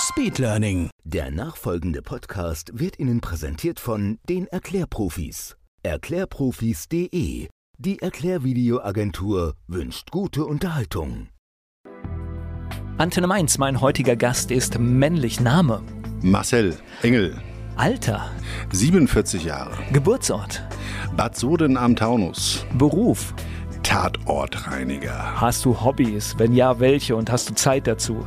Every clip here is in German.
Speedlearning. Der nachfolgende Podcast wird Ihnen präsentiert von den Erklärprofis. Erklärprofis.de. Die Erklärvideoagentur wünscht gute Unterhaltung. Antenne Mainz, mein heutiger Gast ist männlich Name. Marcel Engel, Alter, 47 Jahre, Geburtsort, Bad Soden am Taunus, Beruf. Tatortreiniger. Hast du Hobbys? Wenn ja, welche? Und hast du Zeit dazu?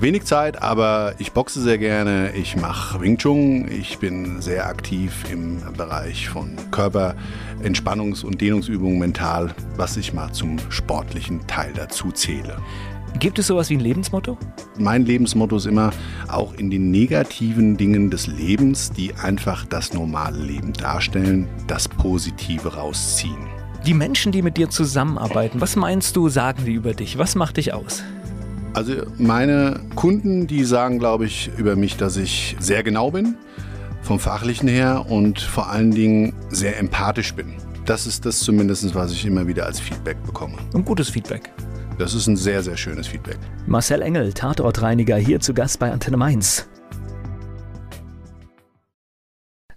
Wenig Zeit, aber ich boxe sehr gerne, ich mache Wing Chun, ich bin sehr aktiv im Bereich von Körperentspannungs- und Dehnungsübungen mental, was ich mal zum sportlichen Teil dazu zähle. Gibt es sowas wie ein Lebensmotto? Mein Lebensmotto ist immer, auch in den negativen Dingen des Lebens, die einfach das normale Leben darstellen, das Positive rausziehen. Die Menschen, die mit dir zusammenarbeiten, was meinst du, sagen die über dich? Was macht dich aus? Also meine Kunden, die sagen, glaube ich, über mich, dass ich sehr genau bin, vom fachlichen her und vor allen Dingen sehr empathisch bin. Das ist das zumindest, was ich immer wieder als Feedback bekomme. Ein gutes Feedback. Das ist ein sehr, sehr schönes Feedback. Marcel Engel, Tatortreiniger, hier zu Gast bei Antenne Mainz.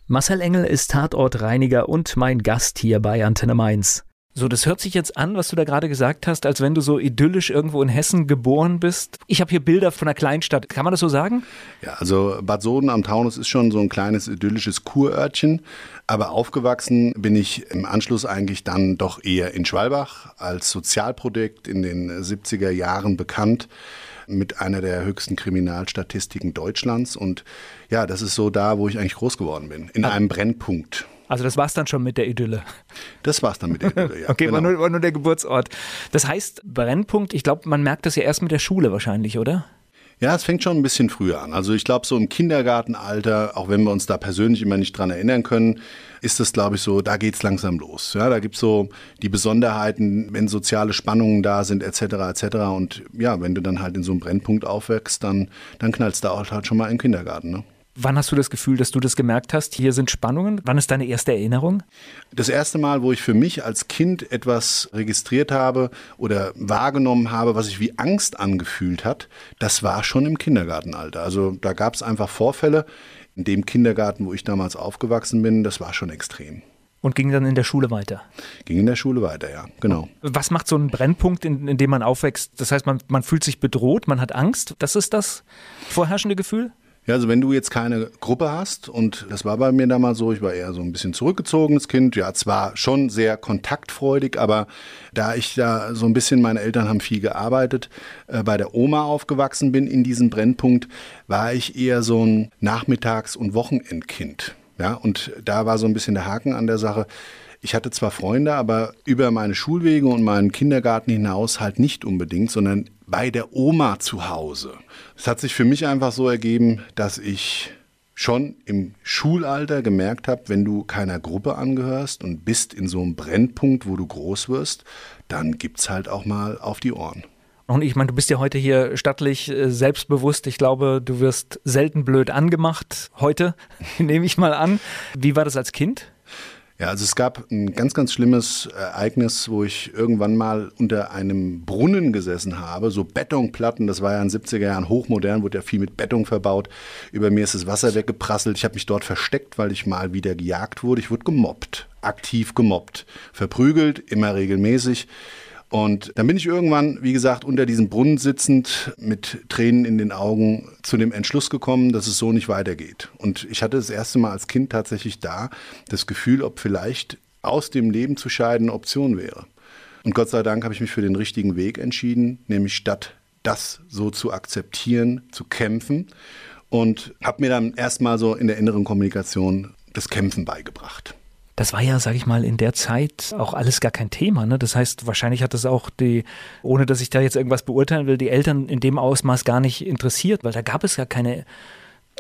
Marcel Engel ist Tatortreiniger und mein Gast hier bei Antenne Mainz. So, das hört sich jetzt an, was du da gerade gesagt hast, als wenn du so idyllisch irgendwo in Hessen geboren bist. Ich habe hier Bilder von einer Kleinstadt. Kann man das so sagen? Ja, also Bad Soden am Taunus ist schon so ein kleines idyllisches Kurörtchen. Aber aufgewachsen bin ich im Anschluss eigentlich dann doch eher in Schwalbach als Sozialprojekt in den 70er Jahren bekannt mit einer der höchsten Kriminalstatistiken Deutschlands. Und ja, das ist so da, wo ich eigentlich groß geworden bin, in einem Brennpunkt. Also das war's dann schon mit der Idylle. Das war's dann mit der Idylle, ja. okay, genau. war, nur, war nur der Geburtsort. Das heißt, Brennpunkt, ich glaube, man merkt das ja erst mit der Schule wahrscheinlich, oder? Ja, es fängt schon ein bisschen früher an. Also ich glaube, so im Kindergartenalter, auch wenn wir uns da persönlich immer nicht dran erinnern können, ist es, glaube ich, so, da geht's langsam los. Ja, da gibt's so die Besonderheiten, wenn soziale Spannungen da sind, etc., etc. Und ja, wenn du dann halt in so einem Brennpunkt aufwächst, dann, dann knallst du auch halt schon mal im Kindergarten. Ne? Wann hast du das Gefühl, dass du das gemerkt hast? Hier sind Spannungen. Wann ist deine erste Erinnerung? Das erste Mal, wo ich für mich als Kind etwas registriert habe oder wahrgenommen habe, was sich wie Angst angefühlt hat, das war schon im Kindergartenalter. Also da gab es einfach Vorfälle. In dem Kindergarten, wo ich damals aufgewachsen bin, das war schon extrem. Und ging dann in der Schule weiter? Ging in der Schule weiter, ja, genau. Was macht so ein Brennpunkt, in, in dem man aufwächst? Das heißt, man, man fühlt sich bedroht, man hat Angst. Das ist das vorherrschende Gefühl? Ja, also wenn du jetzt keine Gruppe hast, und das war bei mir damals so, ich war eher so ein bisschen zurückgezogenes Kind, ja, zwar schon sehr kontaktfreudig, aber da ich da so ein bisschen, meine Eltern haben viel gearbeitet, äh, bei der Oma aufgewachsen bin in diesem Brennpunkt, war ich eher so ein Nachmittags- und Wochenendkind. Ja, und da war so ein bisschen der Haken an der Sache. Ich hatte zwar Freunde, aber über meine Schulwege und meinen Kindergarten hinaus halt nicht unbedingt, sondern bei der Oma zu Hause. Es hat sich für mich einfach so ergeben, dass ich schon im Schulalter gemerkt habe, wenn du keiner Gruppe angehörst und bist in so einem Brennpunkt, wo du groß wirst, dann gibt's halt auch mal auf die Ohren. Und ich meine, du bist ja heute hier stattlich äh, selbstbewusst. Ich glaube, du wirst selten blöd angemacht. Heute, nehme ich mal an. Wie war das als Kind? Ja, also es gab ein ganz, ganz schlimmes Ereignis, wo ich irgendwann mal unter einem Brunnen gesessen habe, so Betonplatten, das war ja in den 70er Jahren hochmodern, wurde ja viel mit Beton verbaut. Über mir ist das Wasser weggeprasselt. Ich habe mich dort versteckt, weil ich mal wieder gejagt wurde. Ich wurde gemobbt, aktiv gemobbt, verprügelt, immer regelmäßig. Und dann bin ich irgendwann, wie gesagt, unter diesem Brunnen sitzend mit Tränen in den Augen zu dem Entschluss gekommen, dass es so nicht weitergeht. Und ich hatte das erste Mal als Kind tatsächlich da das Gefühl, ob vielleicht aus dem Leben zu scheiden eine Option wäre. Und Gott sei Dank habe ich mich für den richtigen Weg entschieden, nämlich statt das so zu akzeptieren, zu kämpfen und habe mir dann erstmal so in der inneren Kommunikation das Kämpfen beigebracht. Das war ja, sag ich mal, in der Zeit auch alles gar kein Thema. Ne? Das heißt, wahrscheinlich hat das auch die, ohne dass ich da jetzt irgendwas beurteilen will, die Eltern in dem Ausmaß gar nicht interessiert, weil da gab es ja keine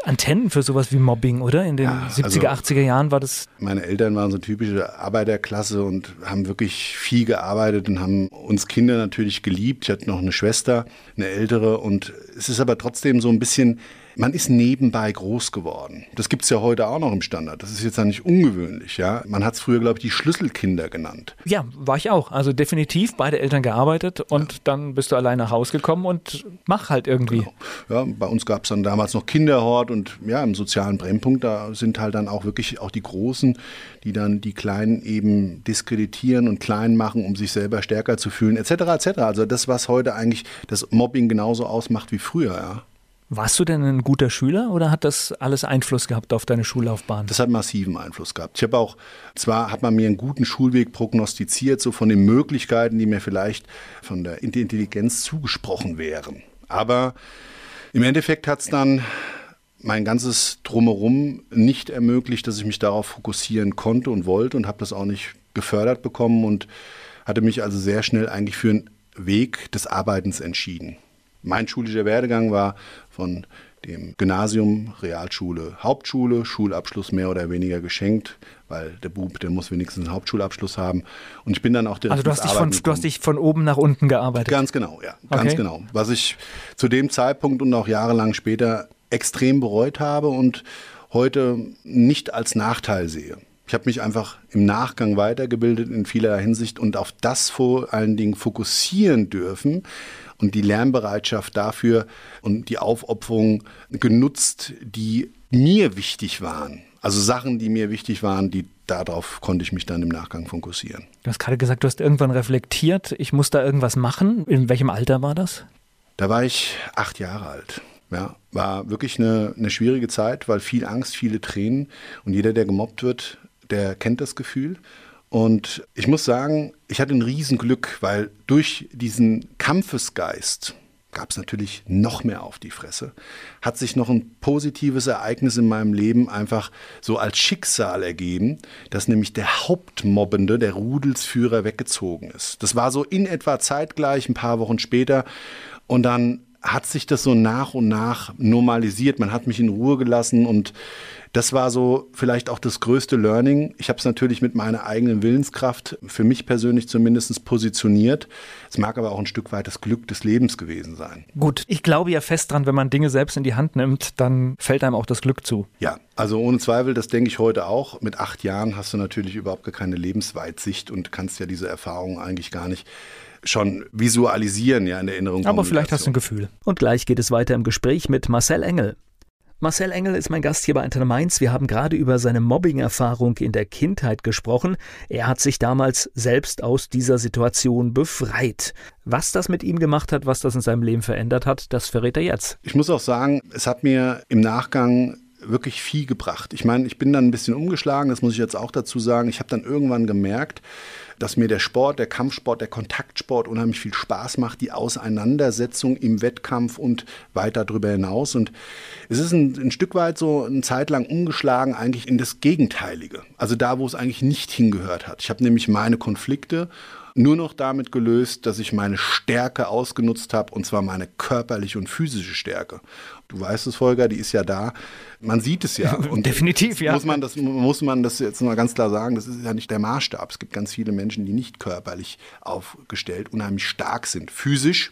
Antennen für sowas wie Mobbing, oder? In den ja, 70er, also 80er Jahren war das. Meine Eltern waren so typische Arbeiterklasse und haben wirklich viel gearbeitet und haben uns Kinder natürlich geliebt. Ich hatte noch eine Schwester, eine ältere und es ist aber trotzdem so ein bisschen man ist nebenbei groß geworden. Das gibt es ja heute auch noch im Standard. Das ist jetzt ja nicht ungewöhnlich. Ja? Man hat es früher, glaube ich, die Schlüsselkinder genannt. Ja, war ich auch. Also definitiv beide Eltern gearbeitet und ja. dann bist du allein nach Hause gekommen und mach halt irgendwie. Genau. Ja, bei uns gab es dann damals noch Kinderhort und ja, im sozialen Brennpunkt, da sind halt dann auch wirklich auch die Großen, die dann die Kleinen eben diskreditieren und klein machen, um sich selber stärker zu fühlen, etc. etc. Also das, was heute eigentlich das Mobbing genauso ausmacht wie früher, ja. Warst du denn ein guter Schüler oder hat das alles Einfluss gehabt auf deine Schullaufbahn? Das hat massiven Einfluss gehabt. Ich habe auch, zwar hat man mir einen guten Schulweg prognostiziert, so von den Möglichkeiten, die mir vielleicht von der Intelligenz zugesprochen wären. Aber im Endeffekt hat es dann mein ganzes Drumherum nicht ermöglicht, dass ich mich darauf fokussieren konnte und wollte und habe das auch nicht gefördert bekommen und hatte mich also sehr schnell eigentlich für einen Weg des Arbeitens entschieden. Mein schulischer Werdegang war von dem Gymnasium, Realschule, Hauptschule, Schulabschluss mehr oder weniger geschenkt, weil der Bub, der muss wenigstens einen Hauptschulabschluss haben. Und ich bin dann auch direkt. Also du hast, dich von, du hast dich von oben nach unten gearbeitet. Ganz genau, ja, ganz okay. genau. Was ich zu dem Zeitpunkt und auch jahrelang später extrem bereut habe und heute nicht als Nachteil sehe. Ich habe mich einfach im Nachgang weitergebildet in vieler Hinsicht und auf das vor allen Dingen fokussieren dürfen, und die Lernbereitschaft dafür und die Aufopferung genutzt, die mir wichtig waren. Also Sachen, die mir wichtig waren, die darauf konnte ich mich dann im Nachgang fokussieren. Du hast gerade gesagt, du hast irgendwann reflektiert, ich muss da irgendwas machen. In welchem Alter war das? Da war ich acht Jahre alt. Ja, war wirklich eine, eine schwierige Zeit, weil viel Angst, viele Tränen und jeder, der gemobbt wird, der kennt das Gefühl. Und ich muss sagen, ich hatte ein Riesenglück, weil durch diesen Kampfesgeist gab es natürlich noch mehr auf die Fresse. Hat sich noch ein positives Ereignis in meinem Leben einfach so als Schicksal ergeben, dass nämlich der Hauptmobbende, der Rudelsführer, weggezogen ist. Das war so in etwa zeitgleich, ein paar Wochen später. Und dann hat sich das so nach und nach normalisiert. Man hat mich in Ruhe gelassen und das war so vielleicht auch das größte Learning. Ich habe es natürlich mit meiner eigenen Willenskraft für mich persönlich zumindest positioniert. Es mag aber auch ein Stück weit das Glück des Lebens gewesen sein. Gut, ich glaube ja fest dran, wenn man Dinge selbst in die Hand nimmt, dann fällt einem auch das Glück zu. Ja, also ohne Zweifel, das denke ich heute auch. Mit acht Jahren hast du natürlich überhaupt gar keine Lebensweitsicht und kannst ja diese Erfahrungen eigentlich gar nicht schon visualisieren, ja, in der Erinnerung. Aber vielleicht hast du ein Gefühl. Und gleich geht es weiter im Gespräch mit Marcel Engel. Marcel Engel ist mein Gast hier bei Antenne Mainz. Wir haben gerade über seine Mobbing-Erfahrung in der Kindheit gesprochen. Er hat sich damals selbst aus dieser Situation befreit. Was das mit ihm gemacht hat, was das in seinem Leben verändert hat, das verrät er jetzt. Ich muss auch sagen, es hat mir im Nachgang wirklich viel gebracht. Ich meine, ich bin dann ein bisschen umgeschlagen, das muss ich jetzt auch dazu sagen. Ich habe dann irgendwann gemerkt, dass mir der Sport, der Kampfsport, der Kontaktsport unheimlich viel Spaß macht, die Auseinandersetzung im Wettkampf und weiter darüber hinaus. Und es ist ein, ein Stück weit so eine Zeit lang umgeschlagen eigentlich in das Gegenteilige. Also da, wo es eigentlich nicht hingehört hat. Ich habe nämlich meine Konflikte nur noch damit gelöst, dass ich meine Stärke ausgenutzt habe, und zwar meine körperliche und physische Stärke. Du weißt es, Volker, die ist ja da. Man sieht es ja. Und Definitiv, ja. Muss man, das, muss man das jetzt mal ganz klar sagen, das ist ja nicht der Maßstab. Es gibt ganz viele Menschen, die nicht körperlich aufgestellt, unheimlich stark sind, physisch.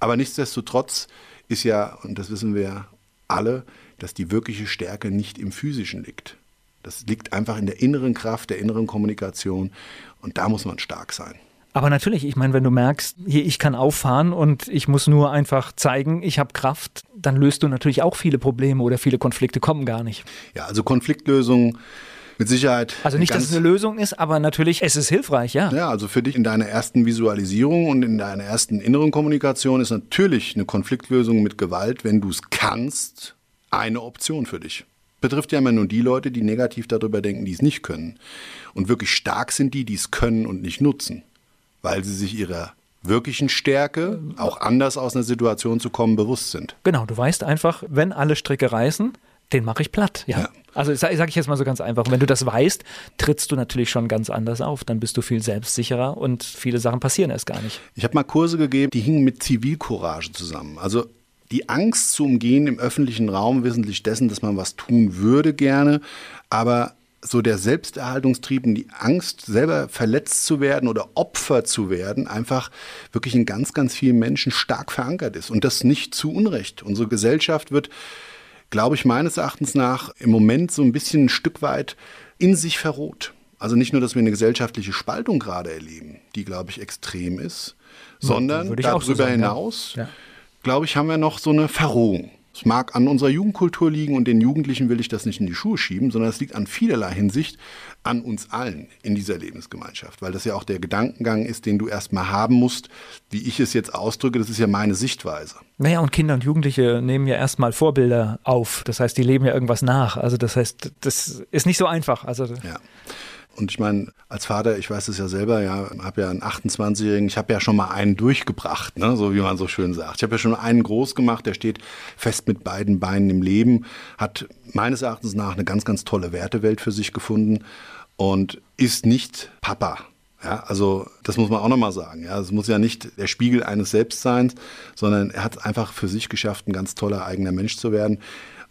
Aber nichtsdestotrotz ist ja, und das wissen wir alle, dass die wirkliche Stärke nicht im physischen liegt. Das liegt einfach in der inneren Kraft, der inneren Kommunikation. Und da muss man stark sein. Aber natürlich, ich meine, wenn du merkst, hier, ich kann auffahren und ich muss nur einfach zeigen, ich habe Kraft, dann löst du natürlich auch viele Probleme oder viele Konflikte kommen gar nicht. Ja, also Konfliktlösung mit Sicherheit. Also nicht, dass es eine Lösung ist, aber natürlich, es ist hilfreich, ja. Ja, also für dich in deiner ersten Visualisierung und in deiner ersten inneren Kommunikation ist natürlich eine Konfliktlösung mit Gewalt, wenn du es kannst, eine Option für dich. Betrifft ja immer nur die Leute, die negativ darüber denken, die es nicht können. Und wirklich stark sind die, die es können und nicht nutzen weil sie sich ihrer wirklichen Stärke, auch anders aus einer Situation zu kommen, bewusst sind. Genau, du weißt einfach, wenn alle Stricke reißen, den mache ich platt. Ja. ja. Also sage sag ich jetzt mal so ganz einfach, wenn du das weißt, trittst du natürlich schon ganz anders auf. Dann bist du viel selbstsicherer und viele Sachen passieren erst gar nicht. Ich habe mal Kurse gegeben, die hingen mit Zivilcourage zusammen. Also die Angst zu umgehen im öffentlichen Raum, wissentlich dessen, dass man was tun würde gerne, aber so der Selbsterhaltungstrieb und die Angst, selber verletzt zu werden oder Opfer zu werden, einfach wirklich in ganz, ganz vielen Menschen stark verankert ist. Und das nicht zu Unrecht. Unsere Gesellschaft wird, glaube ich, meines Erachtens nach im Moment so ein bisschen ein Stück weit in sich verroht. Also nicht nur, dass wir eine gesellschaftliche Spaltung gerade erleben, die, glaube ich, extrem ist, sondern darüber so sagen, hinaus, ja. glaube ich, haben wir noch so eine Verrohung. Es mag an unserer Jugendkultur liegen und den Jugendlichen will ich das nicht in die Schuhe schieben, sondern es liegt an vielerlei Hinsicht an uns allen in dieser Lebensgemeinschaft, weil das ja auch der Gedankengang ist, den du erstmal haben musst, wie ich es jetzt ausdrücke, das ist ja meine Sichtweise. Naja, und Kinder und Jugendliche nehmen ja erstmal Vorbilder auf. Das heißt, die leben ja irgendwas nach. Also das heißt, das ist nicht so einfach. Also ja. Und ich meine, als Vater, ich weiß es ja selber, ja, habe ja einen 28-Jährigen, ich habe ja schon mal einen durchgebracht, ne, so wie man so schön sagt. Ich habe ja schon einen groß gemacht, der steht fest mit beiden Beinen im Leben, hat meines Erachtens nach eine ganz, ganz tolle Wertewelt für sich gefunden und ist nicht Papa. Ja, also das muss man auch nochmal sagen. Ja, es muss ja nicht der Spiegel eines Selbstseins, sondern er hat es einfach für sich geschafft, ein ganz toller eigener Mensch zu werden.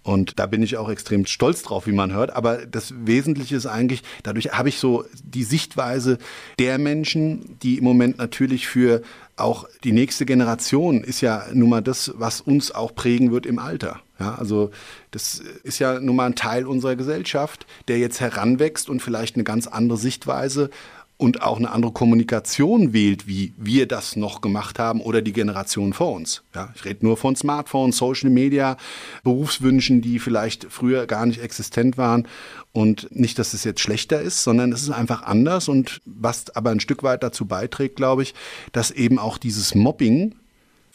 Und da bin ich auch extrem stolz drauf, wie man hört. Aber das Wesentliche ist eigentlich, dadurch habe ich so die Sichtweise der Menschen, die im Moment natürlich für auch die nächste Generation ist ja nun mal das, was uns auch prägen wird im Alter. Ja, also das ist ja nun mal ein Teil unserer Gesellschaft, der jetzt heranwächst und vielleicht eine ganz andere Sichtweise und auch eine andere Kommunikation wählt, wie wir das noch gemacht haben oder die Generation vor uns. Ja, ich rede nur von Smartphones, Social Media, Berufswünschen, die vielleicht früher gar nicht existent waren. Und nicht, dass es jetzt schlechter ist, sondern es ist einfach anders. Und was aber ein Stück weit dazu beiträgt, glaube ich, dass eben auch dieses Mobbing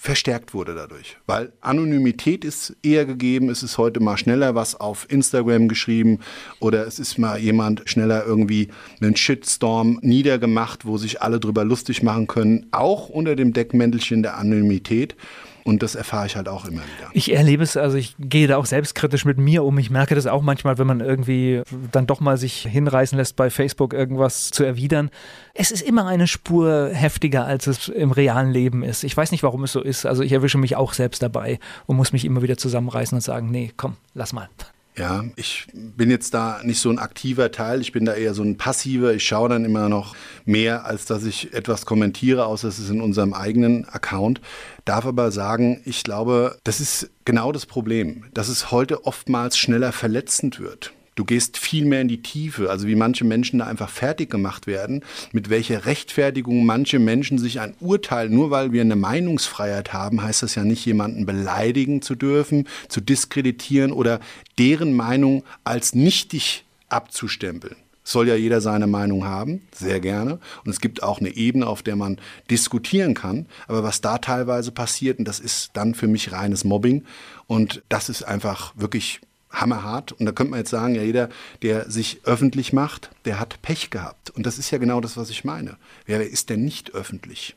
verstärkt wurde dadurch. Weil Anonymität ist eher gegeben, es ist heute mal schneller was auf Instagram geschrieben oder es ist mal jemand schneller irgendwie einen Shitstorm niedergemacht, wo sich alle drüber lustig machen können, auch unter dem Deckmäntelchen der Anonymität. Und das erfahre ich halt auch immer wieder. Ich erlebe es, also ich gehe da auch selbstkritisch mit mir um. Ich merke das auch manchmal, wenn man irgendwie dann doch mal sich hinreißen lässt, bei Facebook irgendwas zu erwidern. Es ist immer eine Spur heftiger, als es im realen Leben ist. Ich weiß nicht, warum es so ist. Also ich erwische mich auch selbst dabei und muss mich immer wieder zusammenreißen und sagen, nee, komm, lass mal. Ja, ich bin jetzt da nicht so ein aktiver Teil, ich bin da eher so ein passiver. Ich schaue dann immer noch mehr, als dass ich etwas kommentiere, außer es ist in unserem eigenen Account. Darf aber sagen, ich glaube, das ist genau das Problem, dass es heute oftmals schneller verletzend wird. Du gehst viel mehr in die Tiefe, also wie manche Menschen da einfach fertig gemacht werden, mit welcher Rechtfertigung manche Menschen sich ein Urteil, nur weil wir eine Meinungsfreiheit haben, heißt das ja nicht, jemanden beleidigen zu dürfen, zu diskreditieren oder deren Meinung als nichtig abzustempeln. Soll ja jeder seine Meinung haben, sehr gerne. Und es gibt auch eine Ebene, auf der man diskutieren kann. Aber was da teilweise passiert, und das ist dann für mich reines Mobbing. Und das ist einfach wirklich hammerhart. Und da könnte man jetzt sagen, ja, jeder, der sich öffentlich macht, der hat Pech gehabt. Und das ist ja genau das, was ich meine. Wer ist denn nicht öffentlich?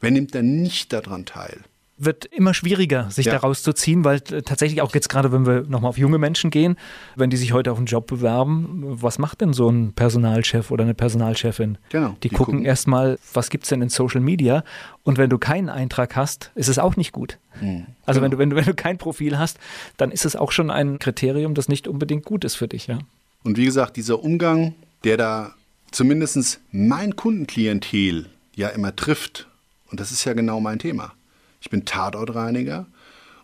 Wer nimmt denn nicht daran teil? Wird immer schwieriger, sich ja. da rauszuziehen, weil tatsächlich auch jetzt gerade, wenn wir nochmal auf junge Menschen gehen, wenn die sich heute auf einen Job bewerben, was macht denn so ein Personalchef oder eine Personalchefin? Genau. Die, die gucken, gucken. erstmal, was gibt es denn in Social Media und wenn du keinen Eintrag hast, ist es auch nicht gut. Mhm. Also genau. wenn, du, wenn, du, wenn du kein Profil hast, dann ist es auch schon ein Kriterium, das nicht unbedingt gut ist für dich. Ja? Und wie gesagt, dieser Umgang, der da zumindest mein Kundenklientel ja immer trifft, und das ist ja genau mein Thema ich bin Tatortreiniger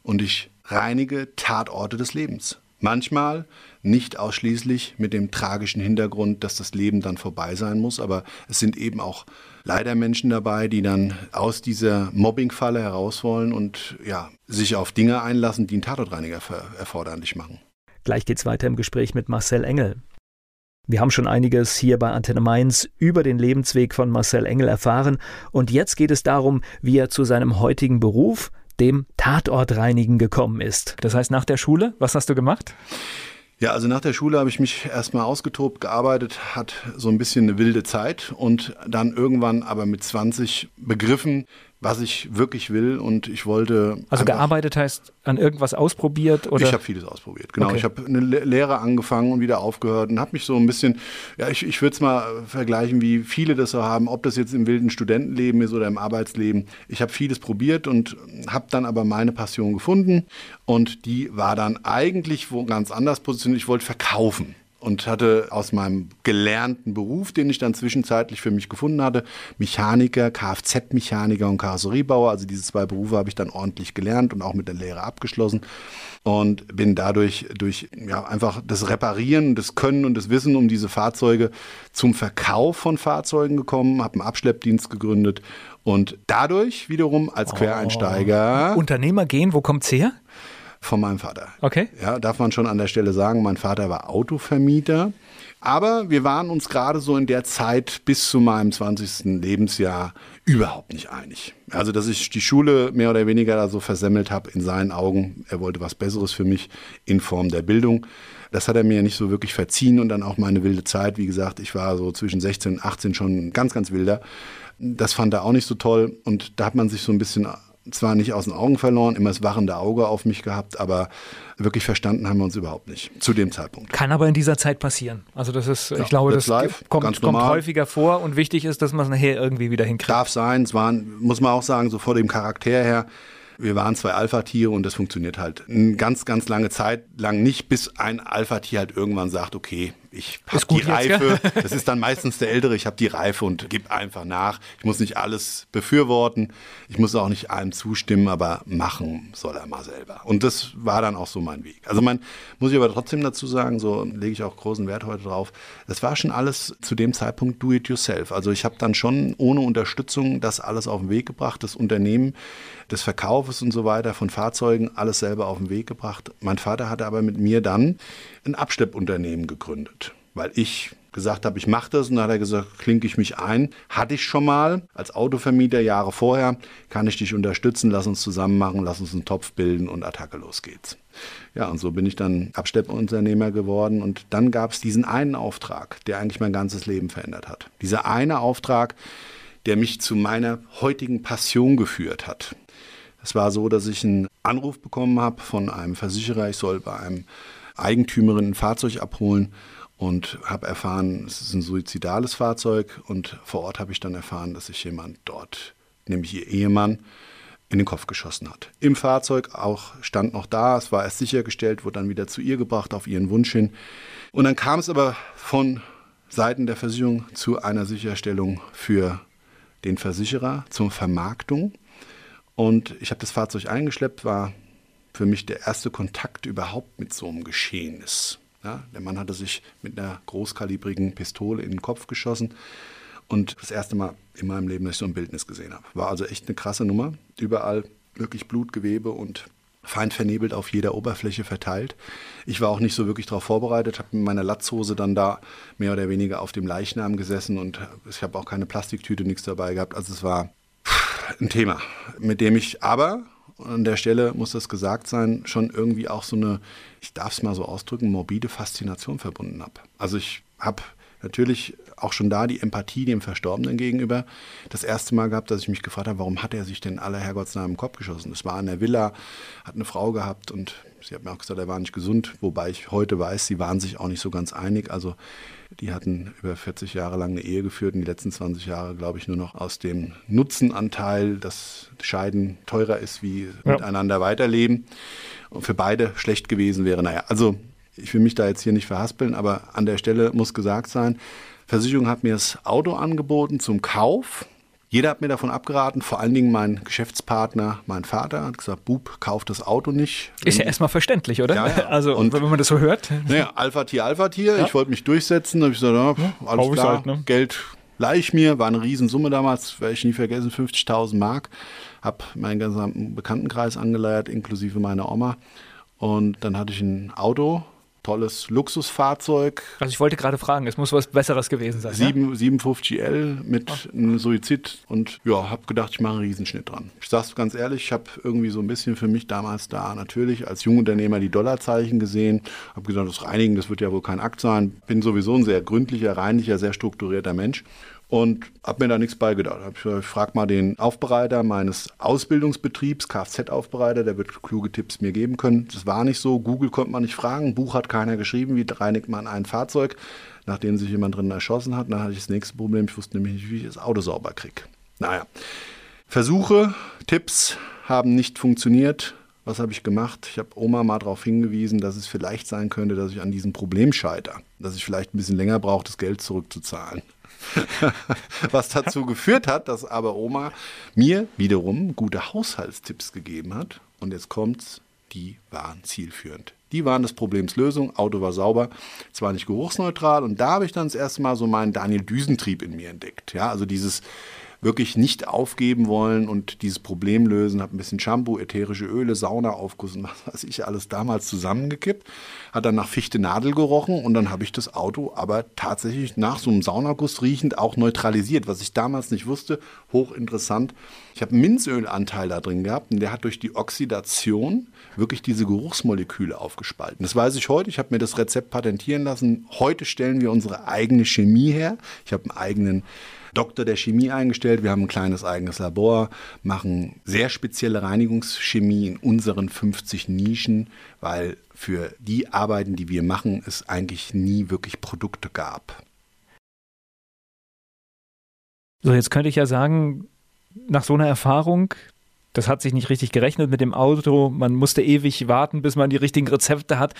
und ich reinige Tatorte des Lebens. Manchmal nicht ausschließlich mit dem tragischen Hintergrund, dass das Leben dann vorbei sein muss, aber es sind eben auch leider Menschen dabei, die dann aus dieser Mobbingfalle heraus wollen und ja, sich auf Dinge einlassen, die einen Tatortreiniger erforderlich machen. Gleich geht's weiter im Gespräch mit Marcel Engel. Wir haben schon einiges hier bei Antenne Mainz über den Lebensweg von Marcel Engel erfahren und jetzt geht es darum, wie er zu seinem heutigen Beruf, dem Tatortreinigen, gekommen ist. Das heißt, nach der Schule, was hast du gemacht? Ja, also nach der Schule habe ich mich erstmal ausgetobt, gearbeitet, hat so ein bisschen eine wilde Zeit und dann irgendwann aber mit 20 begriffen, was ich wirklich will und ich wollte. Also gearbeitet heißt an irgendwas ausprobiert oder? Ich habe vieles ausprobiert, genau. Okay. Ich habe eine Lehre angefangen und wieder aufgehört und habe mich so ein bisschen, ja, ich, ich würde es mal vergleichen, wie viele das so haben, ob das jetzt im wilden Studentenleben ist oder im Arbeitsleben. Ich habe vieles probiert und habe dann aber meine Passion gefunden und die war dann eigentlich wo ganz anders positioniert. Ich wollte verkaufen und hatte aus meinem gelernten Beruf, den ich dann zwischenzeitlich für mich gefunden hatte, Mechaniker, Kfz-Mechaniker und Karosseriebauer, also diese zwei Berufe habe ich dann ordentlich gelernt und auch mit der Lehre abgeschlossen und bin dadurch durch ja, einfach das Reparieren, das Können und das Wissen um diese Fahrzeuge zum Verkauf von Fahrzeugen gekommen, habe einen Abschleppdienst gegründet und dadurch wiederum als Quereinsteiger. Oh. Unternehmer gehen, wo kommt's her? Von meinem Vater. Okay. Ja, darf man schon an der Stelle sagen, mein Vater war Autovermieter. Aber wir waren uns gerade so in der Zeit bis zu meinem 20. Lebensjahr überhaupt nicht einig. Also, dass ich die Schule mehr oder weniger da so versemmelt habe in seinen Augen. Er wollte was Besseres für mich in Form der Bildung. Das hat er mir nicht so wirklich verziehen und dann auch meine wilde Zeit. Wie gesagt, ich war so zwischen 16 und 18 schon ganz, ganz wilder. Das fand er auch nicht so toll und da hat man sich so ein bisschen zwar nicht aus den Augen verloren, immer das wachende Auge auf mich gehabt, aber wirklich verstanden haben wir uns überhaupt nicht zu dem Zeitpunkt. Kann aber in dieser Zeit passieren. Also das ist, ja, ich glaube, das live, kommt, kommt häufiger vor und wichtig ist, dass man es nachher irgendwie wieder hinkriegt. Darf sein, es waren, muss man auch sagen, so vor dem Charakter her, wir waren zwei Alpha-Tiere und das funktioniert halt eine ganz, ganz lange Zeit lang nicht, bis ein Alpha-Tier halt irgendwann sagt, okay, ich habe die Reife. ja? Das ist dann meistens der Ältere. Ich habe die Reife und gebe einfach nach. Ich muss nicht alles befürworten. Ich muss auch nicht allem zustimmen, aber machen soll er mal selber. Und das war dann auch so mein Weg. Also man muss ich aber trotzdem dazu sagen, so lege ich auch großen Wert heute drauf. Das war schon alles zu dem Zeitpunkt do it yourself. Also ich habe dann schon ohne Unterstützung das alles auf den Weg gebracht. Das Unternehmen des Verkaufes und so weiter von Fahrzeugen alles selber auf den Weg gebracht. Mein Vater hatte aber mit mir dann ein Abschleppunternehmen gegründet, weil ich gesagt habe, ich mache das und dann hat er gesagt, klinke ich mich ein. Hatte ich schon mal als Autovermieter Jahre vorher, kann ich dich unterstützen, lass uns zusammen machen, lass uns einen Topf bilden und Attacke, los geht's. Ja, und so bin ich dann Abschleppunternehmer geworden und dann gab es diesen einen Auftrag, der eigentlich mein ganzes Leben verändert hat. Dieser eine Auftrag, der mich zu meiner heutigen Passion geführt hat. Es war so, dass ich einen Anruf bekommen habe von einem Versicherer, ich soll bei einem Eigentümerin ein Fahrzeug abholen und habe erfahren, es ist ein suizidales Fahrzeug und vor Ort habe ich dann erfahren, dass sich jemand dort, nämlich ihr Ehemann, in den Kopf geschossen hat. Im Fahrzeug auch stand noch da, es war erst sichergestellt, wurde dann wieder zu ihr gebracht auf ihren Wunsch hin. Und dann kam es aber von Seiten der Versicherung zu einer Sicherstellung für den Versicherer zur Vermarktung. Und ich habe das Fahrzeug eingeschleppt, war für mich der erste Kontakt überhaupt mit so einem Geschehnis. Ja, der Mann hatte sich mit einer großkalibrigen Pistole in den Kopf geschossen und das erste Mal in meinem Leben, dass ich so ein Bildnis gesehen habe. War also echt eine krasse Nummer. Überall wirklich Blutgewebe und fein vernebelt auf jeder Oberfläche verteilt. Ich war auch nicht so wirklich darauf vorbereitet, habe mit meiner Latzhose dann da mehr oder weniger auf dem Leichnam gesessen und ich habe auch keine Plastiktüte, nichts dabei gehabt. Also es war ein Thema, mit dem ich aber an der Stelle muss das gesagt sein, schon irgendwie auch so eine, ich darf es mal so ausdrücken, morbide Faszination verbunden habe. Also ich habe natürlich auch schon da die Empathie dem Verstorbenen gegenüber. Das erste Mal gehabt, dass ich mich gefragt habe, warum hat er sich denn aller Herrgottsnamen im Kopf geschossen? Das war in der Villa, hat eine Frau gehabt und sie hat mir auch gesagt, er war nicht gesund, wobei ich heute weiß, sie waren sich auch nicht so ganz einig. Also die hatten über 40 Jahre lang eine Ehe geführt und die letzten 20 Jahre, glaube ich, nur noch aus dem Nutzenanteil, dass Scheiden teurer ist wie ja. miteinander weiterleben. Und für beide schlecht gewesen wäre. Naja, also ich will mich da jetzt hier nicht verhaspeln, aber an der Stelle muss gesagt sein, Versicherung hat mir das Auto angeboten zum Kauf. Jeder hat mir davon abgeraten, vor allen Dingen mein Geschäftspartner, mein Vater, hat gesagt, Bub, kauf das Auto nicht. Ist ja erstmal verständlich, oder? Ja, ja. Also, und wenn man das so hört. Naja, Alpha-Tier, Alpha-Tier. Ja. Ich wollte mich durchsetzen. Da habe ich gesagt, ja, alles klar, halt, ne? Geld leih ich mir. War eine Riesensumme damals, werde ich nie vergessen, 50.000 Mark. Habe meinen gesamten Bekanntenkreis angeleiert, inklusive meiner Oma. Und dann hatte ich ein Auto tolles Luxusfahrzeug. Also ich wollte gerade fragen, es muss was Besseres gewesen sein. 7, ja? 57L mit Ach. einem Suizid und ja, habe gedacht, ich mache einen Riesenschnitt dran. Ich sag's ganz ehrlich, ich habe irgendwie so ein bisschen für mich damals da natürlich als Jungunternehmer die Dollarzeichen gesehen, habe gesagt, das Reinigen, das wird ja wohl kein Akt sein. Bin sowieso ein sehr gründlicher, reinlicher, sehr strukturierter Mensch und habe mir da nichts beigedacht. Ich frage mal den Aufbereiter meines Ausbildungsbetriebs, Kfz-Aufbereiter, der wird kluge Tipps mir geben können. Das war nicht so. Google konnte man nicht fragen. Buch hat keiner geschrieben. Wie reinigt man ein Fahrzeug, nachdem sich jemand drin erschossen hat? Dann hatte ich das nächste Problem. Ich wusste nämlich nicht, wie ich das Auto sauber kriege. Naja. Versuche, Tipps haben nicht funktioniert. Was habe ich gemacht? Ich habe Oma mal darauf hingewiesen, dass es vielleicht sein könnte, dass ich an diesem Problem scheitere. Dass ich vielleicht ein bisschen länger brauche, das Geld zurückzuzahlen. Was dazu geführt hat, dass aber Oma mir wiederum gute Haushaltstipps gegeben hat. Und jetzt kommt's, die waren zielführend. Die waren des Problems Lösung. Auto war sauber, zwar nicht geruchsneutral. Und da habe ich dann das erste Mal so meinen Daniel Düsentrieb in mir entdeckt. Ja, also dieses wirklich nicht aufgeben wollen und dieses Problem lösen. Habe ein bisschen Shampoo, ätherische Öle, Saunaaufguss und was weiß ich alles damals zusammengekippt. Hat dann nach Fichte Nadel gerochen und dann habe ich das Auto aber tatsächlich nach so einem Saunaguss riechend auch neutralisiert, was ich damals nicht wusste. Hochinteressant. Ich habe Minzölanteil da drin gehabt und der hat durch die Oxidation wirklich diese Geruchsmoleküle aufgespalten. Das weiß ich heute. Ich habe mir das Rezept patentieren lassen. Heute stellen wir unsere eigene Chemie her. Ich habe einen eigenen Doktor der Chemie eingestellt. Wir haben ein kleines eigenes Labor, machen sehr spezielle Reinigungschemie in unseren 50 Nischen, weil für die Arbeiten, die wir machen, es eigentlich nie wirklich Produkte gab. So, jetzt könnte ich ja sagen, nach so einer Erfahrung, das hat sich nicht richtig gerechnet mit dem Auto, man musste ewig warten, bis man die richtigen Rezepte hat.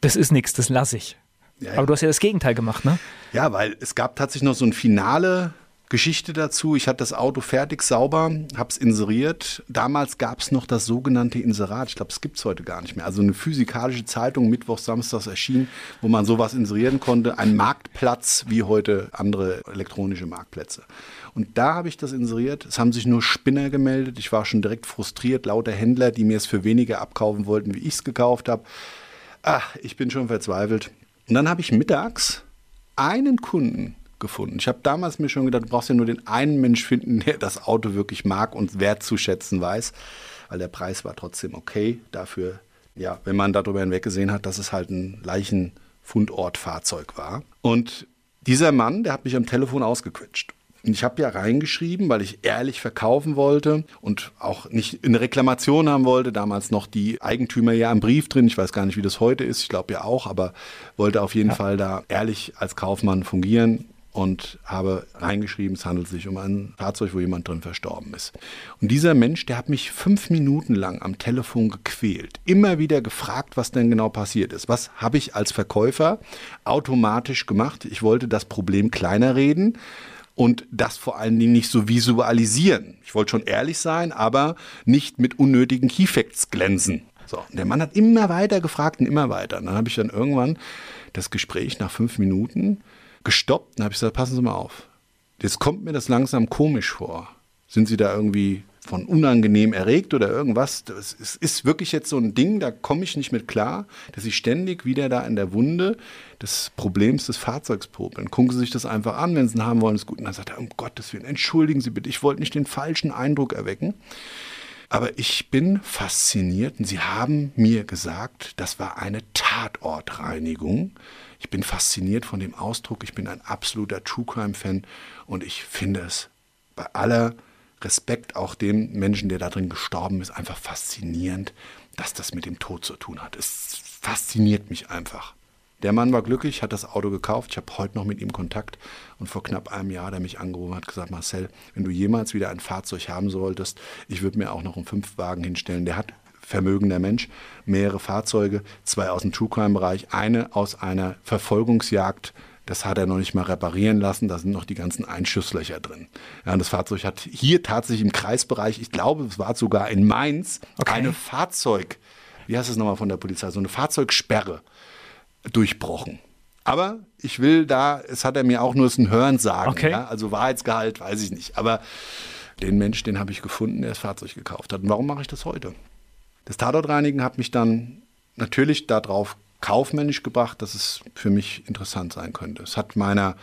Das ist nichts, das lasse ich. Ja, ja. Aber du hast ja das Gegenteil gemacht, ne? Ja, weil es gab tatsächlich noch so ein Finale Geschichte dazu. Ich hatte das Auto fertig, sauber, habe es inseriert. Damals gab es noch das sogenannte Inserat. Ich glaube, es gibt es heute gar nicht mehr. Also eine physikalische Zeitung, Mittwochs, Samstags erschien, wo man sowas inserieren konnte. Ein Marktplatz wie heute andere elektronische Marktplätze. Und da habe ich das inseriert. Es haben sich nur Spinner gemeldet. Ich war schon direkt frustriert. Lauter Händler, die mir es für weniger abkaufen wollten, wie ich es gekauft habe. Ach, ich bin schon verzweifelt. Und dann habe ich mittags einen Kunden gefunden. Ich habe damals mir schon gedacht, du brauchst ja nur den einen Mensch finden, der das Auto wirklich mag und wertzuschätzen weiß, weil der Preis war trotzdem okay dafür, ja, wenn man darüber hinweggesehen hat, dass es halt ein Leichenfundortfahrzeug war. Und dieser Mann, der hat mich am Telefon ausgequetscht. Und ich habe ja reingeschrieben, weil ich ehrlich verkaufen wollte und auch nicht eine Reklamation haben wollte. Damals noch die Eigentümer ja im Brief drin. Ich weiß gar nicht, wie das heute ist. Ich glaube ja auch, aber wollte auf jeden ja. Fall da ehrlich als Kaufmann fungieren und habe reingeschrieben, es handelt sich um ein Fahrzeug, wo jemand drin verstorben ist. Und dieser Mensch, der hat mich fünf Minuten lang am Telefon gequält, immer wieder gefragt, was denn genau passiert ist. Was habe ich als Verkäufer automatisch gemacht? Ich wollte das Problem kleiner reden und das vor allen Dingen nicht so visualisieren. Ich wollte schon ehrlich sein, aber nicht mit unnötigen Keyfacts glänzen. So, der Mann hat immer weiter gefragt und immer weiter. Und dann habe ich dann irgendwann das Gespräch nach fünf Minuten gestoppt und habe gesagt, passen Sie mal auf. Jetzt kommt mir das langsam komisch vor. Sind Sie da irgendwie von unangenehm erregt oder irgendwas? Es ist wirklich jetzt so ein Ding, da komme ich nicht mit klar, dass Sie ständig wieder da in der Wunde des Problems des Fahrzeugs popeln. Gucken Sie sich das einfach an, wenn Sie ihn haben wollen, ist gut. Und dann sagt er, um Gottes Willen, entschuldigen Sie bitte, ich wollte nicht den falschen Eindruck erwecken. Aber ich bin fasziniert und Sie haben mir gesagt, das war eine Tatortreinigung. Ich bin fasziniert von dem Ausdruck. Ich bin ein absoluter True Crime-Fan und ich finde es bei aller Respekt auch dem Menschen, der da drin gestorben ist, einfach faszinierend, dass das mit dem Tod zu tun hat. Es fasziniert mich einfach. Der Mann war glücklich, hat das Auto gekauft. Ich habe heute noch mit ihm Kontakt und vor knapp einem Jahr hat er mich angerufen und hat gesagt, Marcel, wenn du jemals wieder ein Fahrzeug haben solltest, ich würde mir auch noch einen Fünfwagen hinstellen. Der hat vermögender Mensch, mehrere Fahrzeuge, zwei aus dem True Crime Bereich, eine aus einer Verfolgungsjagd. Das hat er noch nicht mal reparieren lassen. Da sind noch die ganzen Einschusslöcher drin. Ja, und das Fahrzeug hat hier tatsächlich im Kreisbereich, ich glaube, es war sogar in Mainz, okay. eine Fahrzeug, wie heißt es nochmal von der Polizei, so eine Fahrzeugsperre durchbrochen. Aber ich will da, es hat er mir auch nur ein Hören sagen. Okay. Ja? Also Wahrheitsgehalt, weiß ich nicht. Aber den Mensch, den habe ich gefunden, der das Fahrzeug gekauft hat. Und warum mache ich das heute? Das Tatortreinigen hat mich dann natürlich darauf kaufmännisch gebracht, dass es für mich interessant sein könnte. Es hat meiner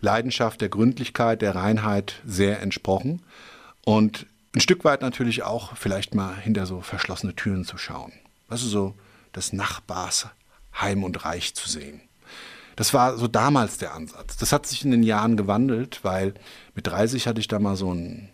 Leidenschaft der Gründlichkeit, der Reinheit sehr entsprochen und ein Stück weit natürlich auch vielleicht mal hinter so verschlossene Türen zu schauen. Du, so das Nachbarsheim und Reich zu sehen. Das war so damals der Ansatz. Das hat sich in den Jahren gewandelt, weil mit 30 hatte ich da mal so ein,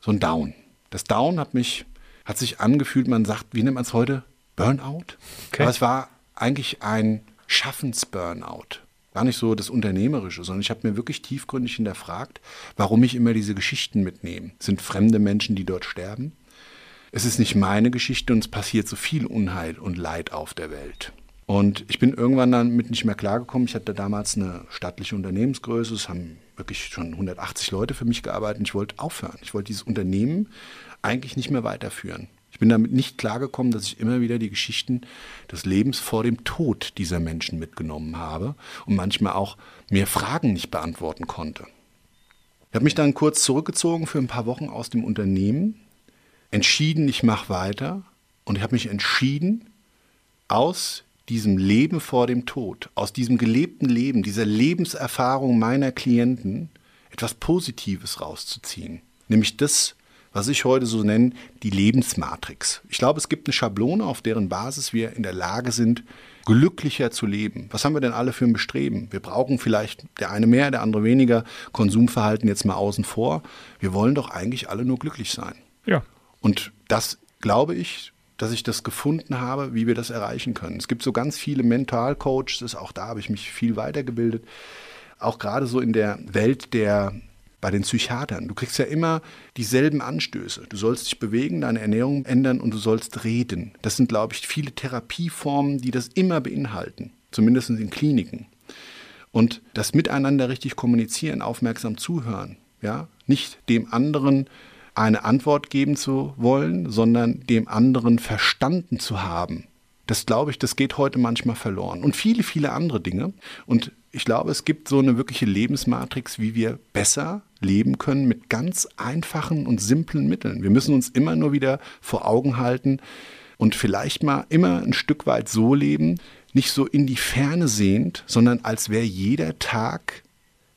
so ein Down. Das Down hat mich, hat sich angefühlt, man sagt, wie nennt man es heute? Burnout? Okay. Aber es war eigentlich ein Schaffensburnout. Gar nicht so das Unternehmerische, sondern ich habe mir wirklich tiefgründig hinterfragt, warum ich immer diese Geschichten mitnehme. Es sind fremde Menschen, die dort sterben. Es ist nicht meine Geschichte und es passiert so viel Unheil und Leid auf der Welt. Und ich bin irgendwann damit nicht mehr klargekommen. Ich hatte damals eine staatliche Unternehmensgröße. Es haben wirklich schon 180 Leute für mich gearbeitet. Ich wollte aufhören. Ich wollte dieses Unternehmen eigentlich nicht mehr weiterführen. Ich bin damit nicht klargekommen, dass ich immer wieder die Geschichten des Lebens vor dem Tod dieser Menschen mitgenommen habe und manchmal auch mir Fragen nicht beantworten konnte. Ich habe mich dann kurz zurückgezogen für ein paar Wochen aus dem Unternehmen, entschieden, ich mache weiter und ich habe mich entschieden, aus diesem Leben vor dem Tod, aus diesem gelebten Leben, dieser Lebenserfahrung meiner Klienten etwas Positives rauszuziehen. Nämlich das, was ich heute so nenne, die Lebensmatrix. Ich glaube, es gibt eine Schablone, auf deren Basis wir in der Lage sind, glücklicher zu leben. Was haben wir denn alle für ein Bestreben? Wir brauchen vielleicht der eine mehr, der andere weniger, Konsumverhalten jetzt mal außen vor. Wir wollen doch eigentlich alle nur glücklich sein. Ja. Und das glaube ich, dass ich das gefunden habe, wie wir das erreichen können. Es gibt so ganz viele Mentalcoaches, auch da habe ich mich viel weitergebildet. Auch gerade so in der Welt der bei den Psychiatern. Du kriegst ja immer dieselben Anstöße. Du sollst dich bewegen, deine Ernährung ändern und du sollst reden. Das sind, glaube ich, viele Therapieformen, die das immer beinhalten, zumindest in Kliniken. Und das Miteinander richtig kommunizieren, aufmerksam zuhören, ja, nicht dem anderen eine Antwort geben zu wollen, sondern dem anderen verstanden zu haben. Das glaube ich, das geht heute manchmal verloren. Und viele, viele andere Dinge. Und ich glaube, es gibt so eine wirkliche Lebensmatrix, wie wir besser leben können mit ganz einfachen und simplen Mitteln. Wir müssen uns immer nur wieder vor Augen halten und vielleicht mal immer ein Stück weit so leben, nicht so in die Ferne sehend, sondern als wäre jeder Tag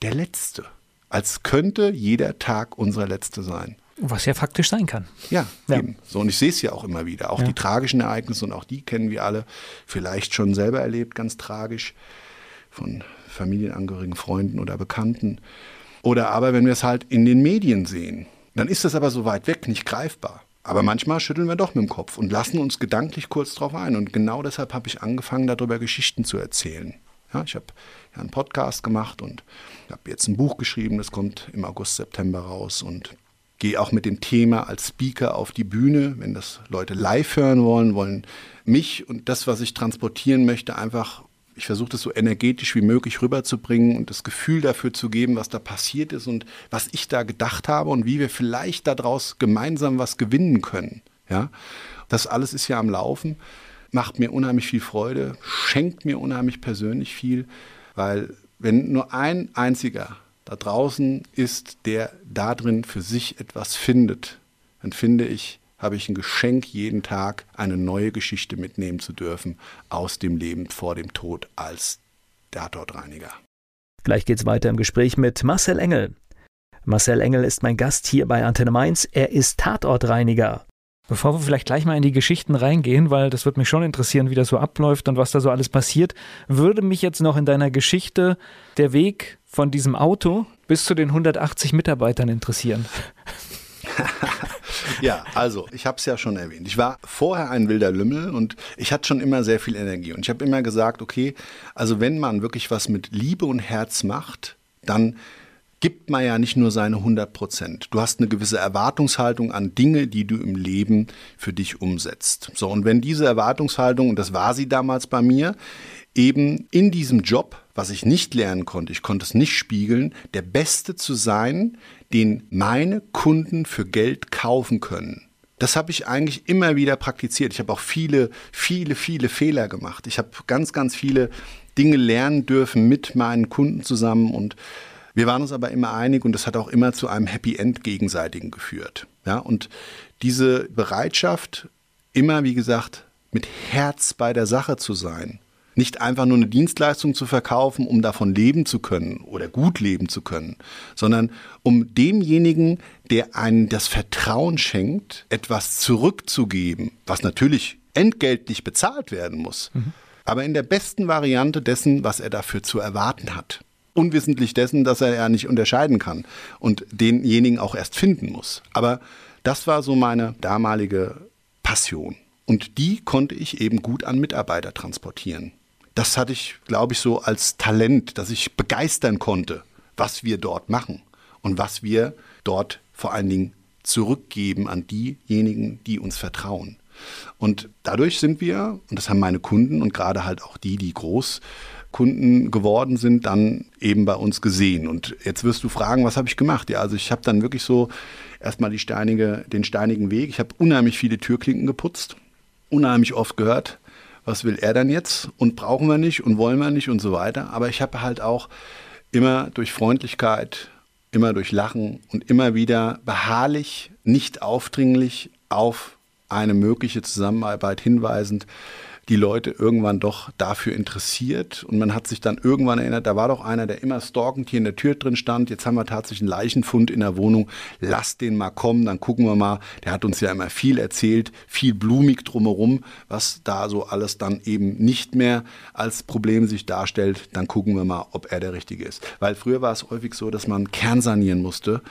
der letzte. Als könnte jeder Tag unser letzte sein. Was ja faktisch sein kann. Ja, ja. eben. So, und ich sehe es ja auch immer wieder. Auch ja. die tragischen Ereignisse und auch die kennen wir alle vielleicht schon selber erlebt, ganz tragisch, von Familienangehörigen, Freunden oder Bekannten. Oder aber, wenn wir es halt in den Medien sehen, dann ist das aber so weit weg, nicht greifbar. Aber manchmal schütteln wir doch mit dem Kopf und lassen uns gedanklich kurz drauf ein. Und genau deshalb habe ich angefangen, darüber Geschichten zu erzählen. Ja, ich habe einen Podcast gemacht und habe jetzt ein Buch geschrieben, das kommt im August, September raus. Und gehe auch mit dem Thema als Speaker auf die Bühne, wenn das Leute live hören wollen, wollen mich und das, was ich transportieren möchte, einfach, ich versuche das so energetisch wie möglich rüberzubringen und das Gefühl dafür zu geben, was da passiert ist und was ich da gedacht habe und wie wir vielleicht daraus gemeinsam was gewinnen können. Ja, das alles ist ja am Laufen, macht mir unheimlich viel Freude, schenkt mir unheimlich persönlich viel, weil wenn nur ein einziger da draußen ist, der da drin für sich etwas findet, dann finde ich, habe ich ein Geschenk, jeden Tag eine neue Geschichte mitnehmen zu dürfen aus dem Leben vor dem Tod als Tatortreiniger. Gleich geht's weiter im Gespräch mit Marcel Engel. Marcel Engel ist mein Gast hier bei Antenne Mainz. Er ist Tatortreiniger. Bevor wir vielleicht gleich mal in die Geschichten reingehen, weil das wird mich schon interessieren, wie das so abläuft und was da so alles passiert, würde mich jetzt noch in deiner Geschichte der Weg von diesem Auto bis zu den 180 Mitarbeitern interessieren. ja, also ich habe es ja schon erwähnt. Ich war vorher ein wilder Lümmel und ich hatte schon immer sehr viel Energie. Und ich habe immer gesagt, okay, also wenn man wirklich was mit Liebe und Herz macht, dann gibt man ja nicht nur seine 100 Prozent. Du hast eine gewisse Erwartungshaltung an Dinge, die du im Leben für dich umsetzt. So, und wenn diese Erwartungshaltung, und das war sie damals bei mir, eben in diesem Job, was ich nicht lernen konnte, ich konnte es nicht spiegeln, der Beste zu sein, den meine Kunden für Geld kaufen können. Das habe ich eigentlich immer wieder praktiziert. Ich habe auch viele, viele, viele Fehler gemacht. Ich habe ganz, ganz viele Dinge lernen dürfen mit meinen Kunden zusammen und wir waren uns aber immer einig und das hat auch immer zu einem Happy End gegenseitigen geführt. Ja, und diese Bereitschaft, immer, wie gesagt, mit Herz bei der Sache zu sein, nicht einfach nur eine Dienstleistung zu verkaufen, um davon leben zu können oder gut leben zu können, sondern um demjenigen, der einen das Vertrauen schenkt, etwas zurückzugeben, was natürlich entgeltlich bezahlt werden muss. Mhm. aber in der besten Variante dessen, was er dafür zu erwarten hat. Unwissentlich dessen, dass er ja nicht unterscheiden kann und denjenigen auch erst finden muss. Aber das war so meine damalige Passion. Und die konnte ich eben gut an Mitarbeiter transportieren. Das hatte ich, glaube ich, so als Talent, dass ich begeistern konnte, was wir dort machen und was wir dort vor allen Dingen zurückgeben an diejenigen, die uns vertrauen. Und dadurch sind wir, und das haben meine Kunden und gerade halt auch die, die Großkunden geworden sind, dann eben bei uns gesehen. Und jetzt wirst du fragen, was habe ich gemacht? Ja, also ich habe dann wirklich so erstmal die steinige, den steinigen Weg. Ich habe unheimlich viele Türklinken geputzt, unheimlich oft gehört, was will er denn jetzt und brauchen wir nicht und wollen wir nicht und so weiter. Aber ich habe halt auch immer durch Freundlichkeit, immer durch Lachen und immer wieder beharrlich, nicht aufdringlich auf eine mögliche Zusammenarbeit hinweisend, die Leute irgendwann doch dafür interessiert. Und man hat sich dann irgendwann erinnert, da war doch einer, der immer stalkend hier in der Tür drin stand. Jetzt haben wir tatsächlich einen Leichenfund in der Wohnung. Lass den mal kommen, dann gucken wir mal. Der hat uns ja immer viel erzählt, viel blumig drumherum, was da so alles dann eben nicht mehr als Problem sich darstellt. Dann gucken wir mal, ob er der Richtige ist. Weil früher war es häufig so, dass man kernsanieren musste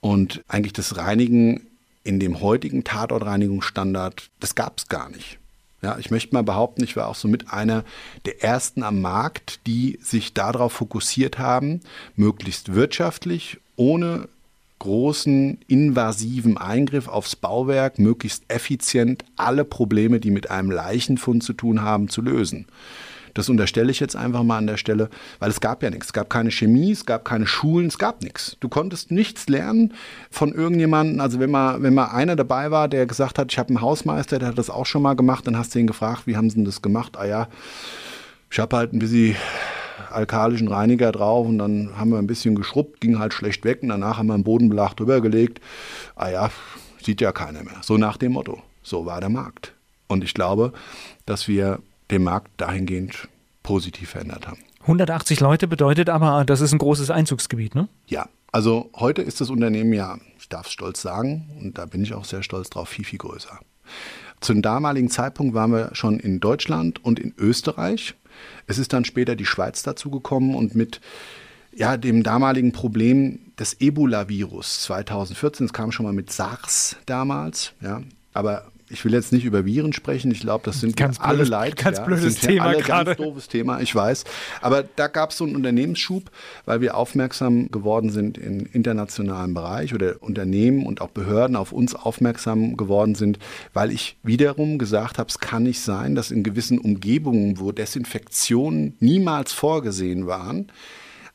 und eigentlich das Reinigen in dem heutigen Tatortreinigungsstandard, das gab es gar nicht. Ja, ich möchte mal behaupten, ich war auch so mit einer der ersten am Markt, die sich darauf fokussiert haben, möglichst wirtschaftlich, ohne großen invasiven Eingriff aufs Bauwerk, möglichst effizient alle Probleme, die mit einem Leichenfund zu tun haben, zu lösen. Das unterstelle ich jetzt einfach mal an der Stelle, weil es gab ja nichts. Es gab keine Chemie, es gab keine Schulen, es gab nichts. Du konntest nichts lernen von irgendjemandem. Also wenn mal, wenn mal einer dabei war, der gesagt hat, ich habe einen Hausmeister, der hat das auch schon mal gemacht, dann hast du ihn gefragt, wie haben sie denn das gemacht? Ah ja, ich habe halt ein bisschen alkalischen Reiniger drauf und dann haben wir ein bisschen geschrubbt, ging halt schlecht weg und danach haben wir einen Bodenbelag drüber gelegt. Ah ja, sieht ja keiner mehr. So nach dem Motto. So war der Markt. Und ich glaube, dass wir den Markt dahingehend positiv verändert haben. 180 Leute bedeutet aber, das ist ein großes Einzugsgebiet, ne? Ja, also heute ist das Unternehmen ja, ich darf es stolz sagen, und da bin ich auch sehr stolz drauf, viel, viel größer. Zum damaligen Zeitpunkt waren wir schon in Deutschland und in Österreich. Es ist dann später die Schweiz dazugekommen und mit ja, dem damaligen Problem des Ebola-Virus 2014, es kam schon mal mit SARS damals, ja, aber ich will jetzt nicht über Viren sprechen. Ich glaube, das sind ganz alle blödes, leid. Ganz ja, blödes Thema alle gerade. Ganz doofes Thema, ich weiß. Aber da gab es so einen Unternehmensschub, weil wir aufmerksam geworden sind im internationalen Bereich oder Unternehmen und auch Behörden auf uns aufmerksam geworden sind, weil ich wiederum gesagt habe, es kann nicht sein, dass in gewissen Umgebungen, wo Desinfektionen niemals vorgesehen waren,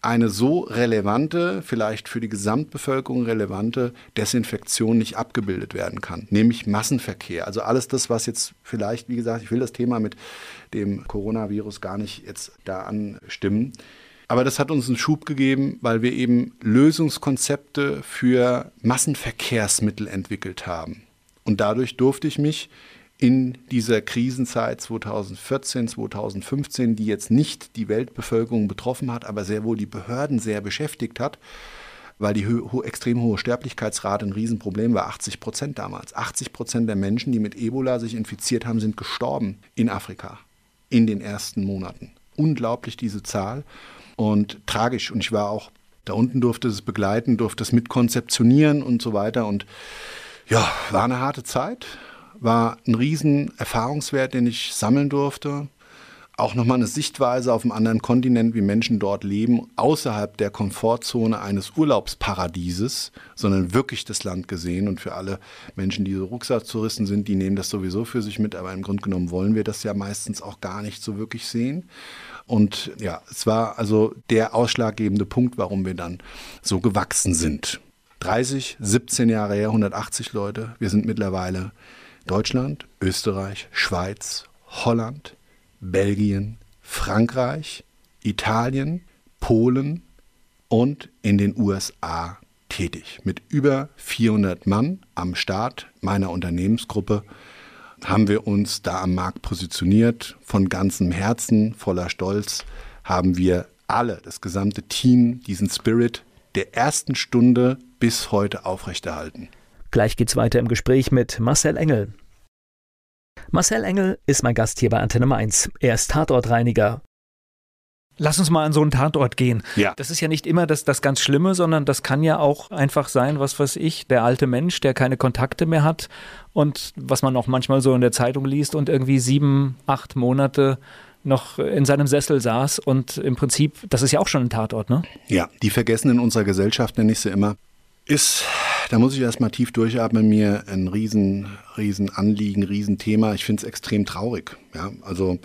eine so relevante, vielleicht für die Gesamtbevölkerung relevante Desinfektion nicht abgebildet werden kann, nämlich Massenverkehr. Also alles das, was jetzt vielleicht, wie gesagt, ich will das Thema mit dem Coronavirus gar nicht jetzt da anstimmen. Aber das hat uns einen Schub gegeben, weil wir eben Lösungskonzepte für Massenverkehrsmittel entwickelt haben. Und dadurch durfte ich mich in dieser Krisenzeit 2014, 2015, die jetzt nicht die Weltbevölkerung betroffen hat, aber sehr wohl die Behörden sehr beschäftigt hat, weil die ho extrem hohe Sterblichkeitsrate ein Riesenproblem war, 80 Prozent damals. 80 Prozent der Menschen, die mit Ebola sich infiziert haben, sind gestorben in Afrika in den ersten Monaten. Unglaublich diese Zahl und tragisch. Und ich war auch da unten, durfte es begleiten, durfte es mitkonzeptionieren und so weiter. Und ja, war eine harte Zeit war ein riesen Erfahrungswert, den ich sammeln durfte. Auch nochmal eine Sichtweise auf einem anderen Kontinent, wie Menschen dort leben, außerhalb der Komfortzone eines Urlaubsparadieses, sondern wirklich das Land gesehen. Und für alle Menschen, die so Rucksacktouristen sind, die nehmen das sowieso für sich mit, aber im Grunde genommen wollen wir das ja meistens auch gar nicht so wirklich sehen. Und ja, es war also der ausschlaggebende Punkt, warum wir dann so gewachsen sind. 30, 17 Jahre her, 180 Leute. Wir sind mittlerweile Deutschland, Österreich, Schweiz, Holland, Belgien, Frankreich, Italien, Polen und in den USA tätig. Mit über 400 Mann am Start meiner Unternehmensgruppe haben wir uns da am Markt positioniert. Von ganzem Herzen, voller Stolz haben wir alle, das gesamte Team, diesen Spirit der ersten Stunde bis heute aufrechterhalten. Gleich geht's weiter im Gespräch mit Marcel Engel. Marcel Engel ist mein Gast hier bei Antenne Mainz. Er ist Tatortreiniger. Lass uns mal an so einen Tatort gehen. Ja. Das ist ja nicht immer das, das ganz Schlimme, sondern das kann ja auch einfach sein, was weiß ich, der alte Mensch, der keine Kontakte mehr hat und was man auch manchmal so in der Zeitung liest und irgendwie sieben, acht Monate noch in seinem Sessel saß und im Prinzip, das ist ja auch schon ein Tatort, ne? Ja, die vergessen in unserer Gesellschaft, nenne ich sie immer, ist, da muss ich erstmal tief durchatmen, mir ein riesen, riesen Anliegen, riesen Thema. Ich finde es extrem traurig. Ja, also.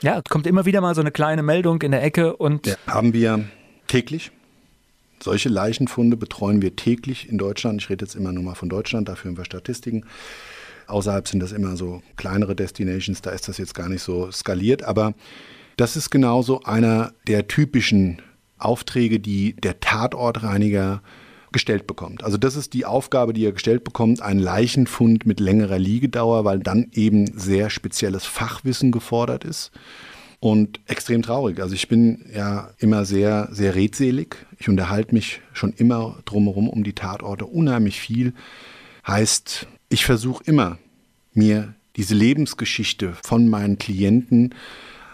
Ja, kommt immer wieder mal so eine kleine Meldung in der Ecke und. Ja, haben wir täglich. Solche Leichenfunde betreuen wir täglich in Deutschland. Ich rede jetzt immer nur mal von Deutschland, dafür haben wir Statistiken. Außerhalb sind das immer so kleinere Destinations, da ist das jetzt gar nicht so skaliert, aber das ist genauso einer der typischen Aufträge, die der Tatortreiniger gestellt bekommt. Also das ist die Aufgabe, die er gestellt bekommt, ein Leichenfund mit längerer Liegedauer, weil dann eben sehr spezielles Fachwissen gefordert ist. Und extrem traurig. Also ich bin ja immer sehr, sehr redselig. Ich unterhalte mich schon immer drumherum um die Tatorte unheimlich viel. Heißt, ich versuche immer, mir diese Lebensgeschichte von meinen Klienten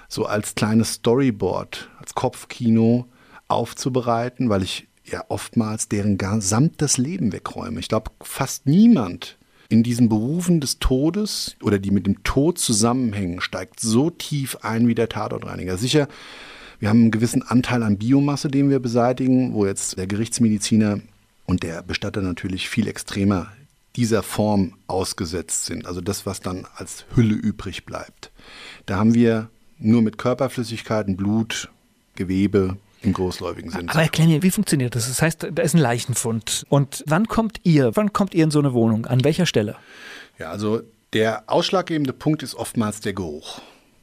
so als kleines Storyboard, als Kopfkino aufzubereiten, weil ich ja oftmals deren gesamtes Leben wegräume. Ich glaube, fast niemand in diesen Berufen des Todes oder die mit dem Tod zusammenhängen, steigt so tief ein wie der Tatortreiniger. Sicher, wir haben einen gewissen Anteil an Biomasse, den wir beseitigen, wo jetzt der Gerichtsmediziner und der Bestatter natürlich viel extremer dieser Form ausgesetzt sind, also das, was dann als Hülle übrig bleibt. Da haben wir nur mit Körperflüssigkeiten, Blut, Gewebe im großläufigen Sinn. Aber erklär mir, wie funktioniert das? Das heißt, da ist ein Leichenfund. Und wann kommt ihr, wann kommt ihr in so eine Wohnung? An welcher Stelle? Ja, also der ausschlaggebende Punkt ist oftmals der Geruch.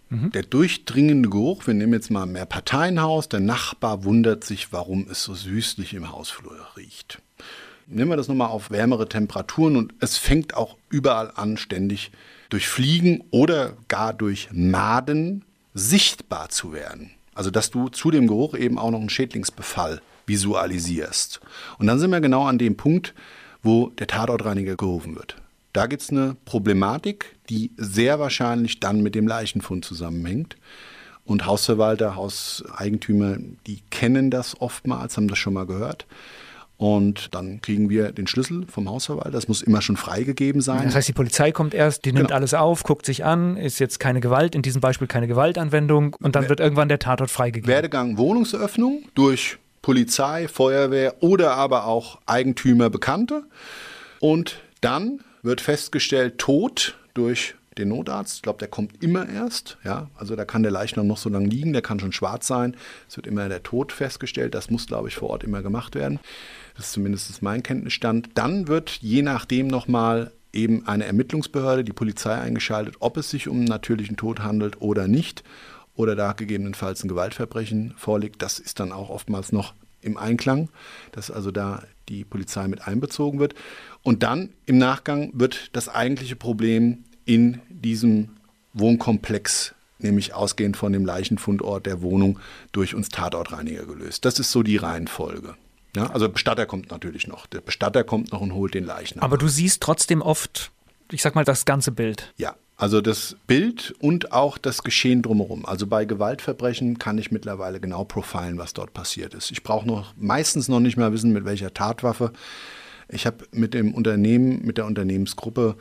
Mhm. Der durchdringende Geruch, wir nehmen jetzt mal mehr Parteienhaus, der Nachbar wundert sich, warum es so süßlich im Hausflur riecht. Nehmen wir das nochmal auf wärmere Temperaturen und es fängt auch überall an, ständig durch Fliegen oder gar durch Maden sichtbar zu werden. Also dass du zu dem Geruch eben auch noch einen Schädlingsbefall visualisierst. Und dann sind wir genau an dem Punkt, wo der Tatortreiniger gerufen wird. Da gibt es eine Problematik, die sehr wahrscheinlich dann mit dem Leichenfund zusammenhängt. Und Hausverwalter, Hauseigentümer, die kennen das oftmals, haben das schon mal gehört. Und dann kriegen wir den Schlüssel vom Hausverwalter. Das muss immer schon freigegeben sein. Das heißt, die Polizei kommt erst, die nimmt genau. alles auf, guckt sich an, ist jetzt keine Gewalt, in diesem Beispiel keine Gewaltanwendung und dann wird irgendwann der Tatort freigegeben. Werdegang Wohnungseröffnung durch Polizei, Feuerwehr oder aber auch Eigentümer, Bekannte. Und dann wird festgestellt, Tod durch den Notarzt. Ich glaube, der kommt immer erst. Ja? Also da kann der Leichnam noch so lange liegen, der kann schon schwarz sein. Es wird immer der Tod festgestellt. Das muss, glaube ich, vor Ort immer gemacht werden. Das ist zumindest mein Kenntnisstand. Dann wird je nachdem nochmal eben eine Ermittlungsbehörde, die Polizei eingeschaltet, ob es sich um einen natürlichen Tod handelt oder nicht oder da gegebenenfalls ein Gewaltverbrechen vorliegt. Das ist dann auch oftmals noch im Einklang, dass also da die Polizei mit einbezogen wird. Und dann im Nachgang wird das eigentliche Problem in diesem Wohnkomplex, nämlich ausgehend von dem Leichenfundort der Wohnung, durch uns Tatortreiniger gelöst. Das ist so die Reihenfolge. Ja, also Bestatter kommt natürlich noch. Der Bestatter kommt noch und holt den Leichnam. Aber du siehst trotzdem oft, ich sag mal, das ganze Bild. Ja, also das Bild und auch das Geschehen drumherum. Also bei Gewaltverbrechen kann ich mittlerweile genau profilen, was dort passiert ist. Ich brauche noch meistens noch nicht mal wissen, mit welcher Tatwaffe. Ich habe mit dem Unternehmen, mit der Unternehmensgruppe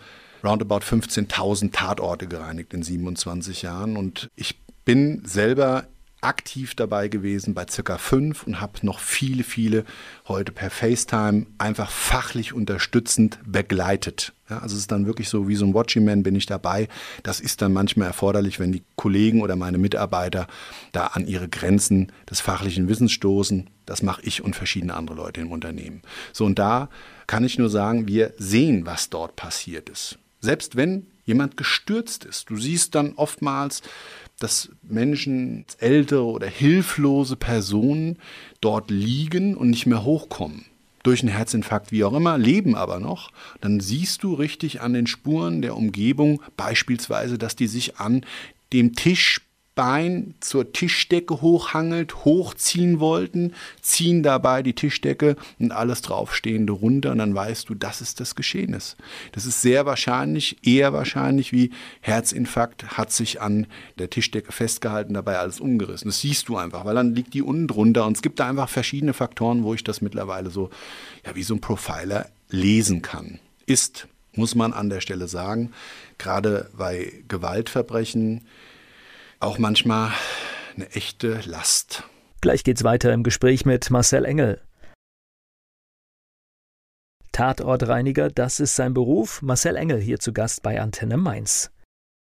roundabout 15.000 Tatorte gereinigt in 27 Jahren und ich bin selber aktiv dabei gewesen bei circa fünf und habe noch viele, viele heute per FaceTime einfach fachlich unterstützend begleitet. Ja, also es ist dann wirklich so wie so ein Watching Man bin ich dabei. Das ist dann manchmal erforderlich, wenn die Kollegen oder meine Mitarbeiter da an ihre Grenzen des fachlichen Wissens stoßen. Das mache ich und verschiedene andere Leute im Unternehmen. So und da kann ich nur sagen, wir sehen, was dort passiert ist. Selbst wenn jemand gestürzt ist, du siehst dann oftmals dass Menschen, ältere oder hilflose Personen dort liegen und nicht mehr hochkommen. Durch einen Herzinfarkt, wie auch immer, leben aber noch. Dann siehst du richtig an den Spuren der Umgebung beispielsweise, dass die sich an dem Tisch Bein zur Tischdecke hochhangelt, hochziehen wollten, ziehen dabei die Tischdecke und alles draufstehende runter und dann weißt du, dass es das Geschehen ist. Das ist sehr wahrscheinlich, eher wahrscheinlich wie Herzinfarkt hat sich an der Tischdecke festgehalten, dabei alles umgerissen. Das siehst du einfach, weil dann liegt die unten drunter und es gibt da einfach verschiedene Faktoren, wo ich das mittlerweile so, ja, wie so ein Profiler lesen kann. Ist, muss man an der Stelle sagen, gerade bei Gewaltverbrechen, auch manchmal eine echte Last. Gleich geht's weiter im Gespräch mit Marcel Engel. Tatortreiniger, das ist sein Beruf. Marcel Engel hier zu Gast bei Antenne Mainz.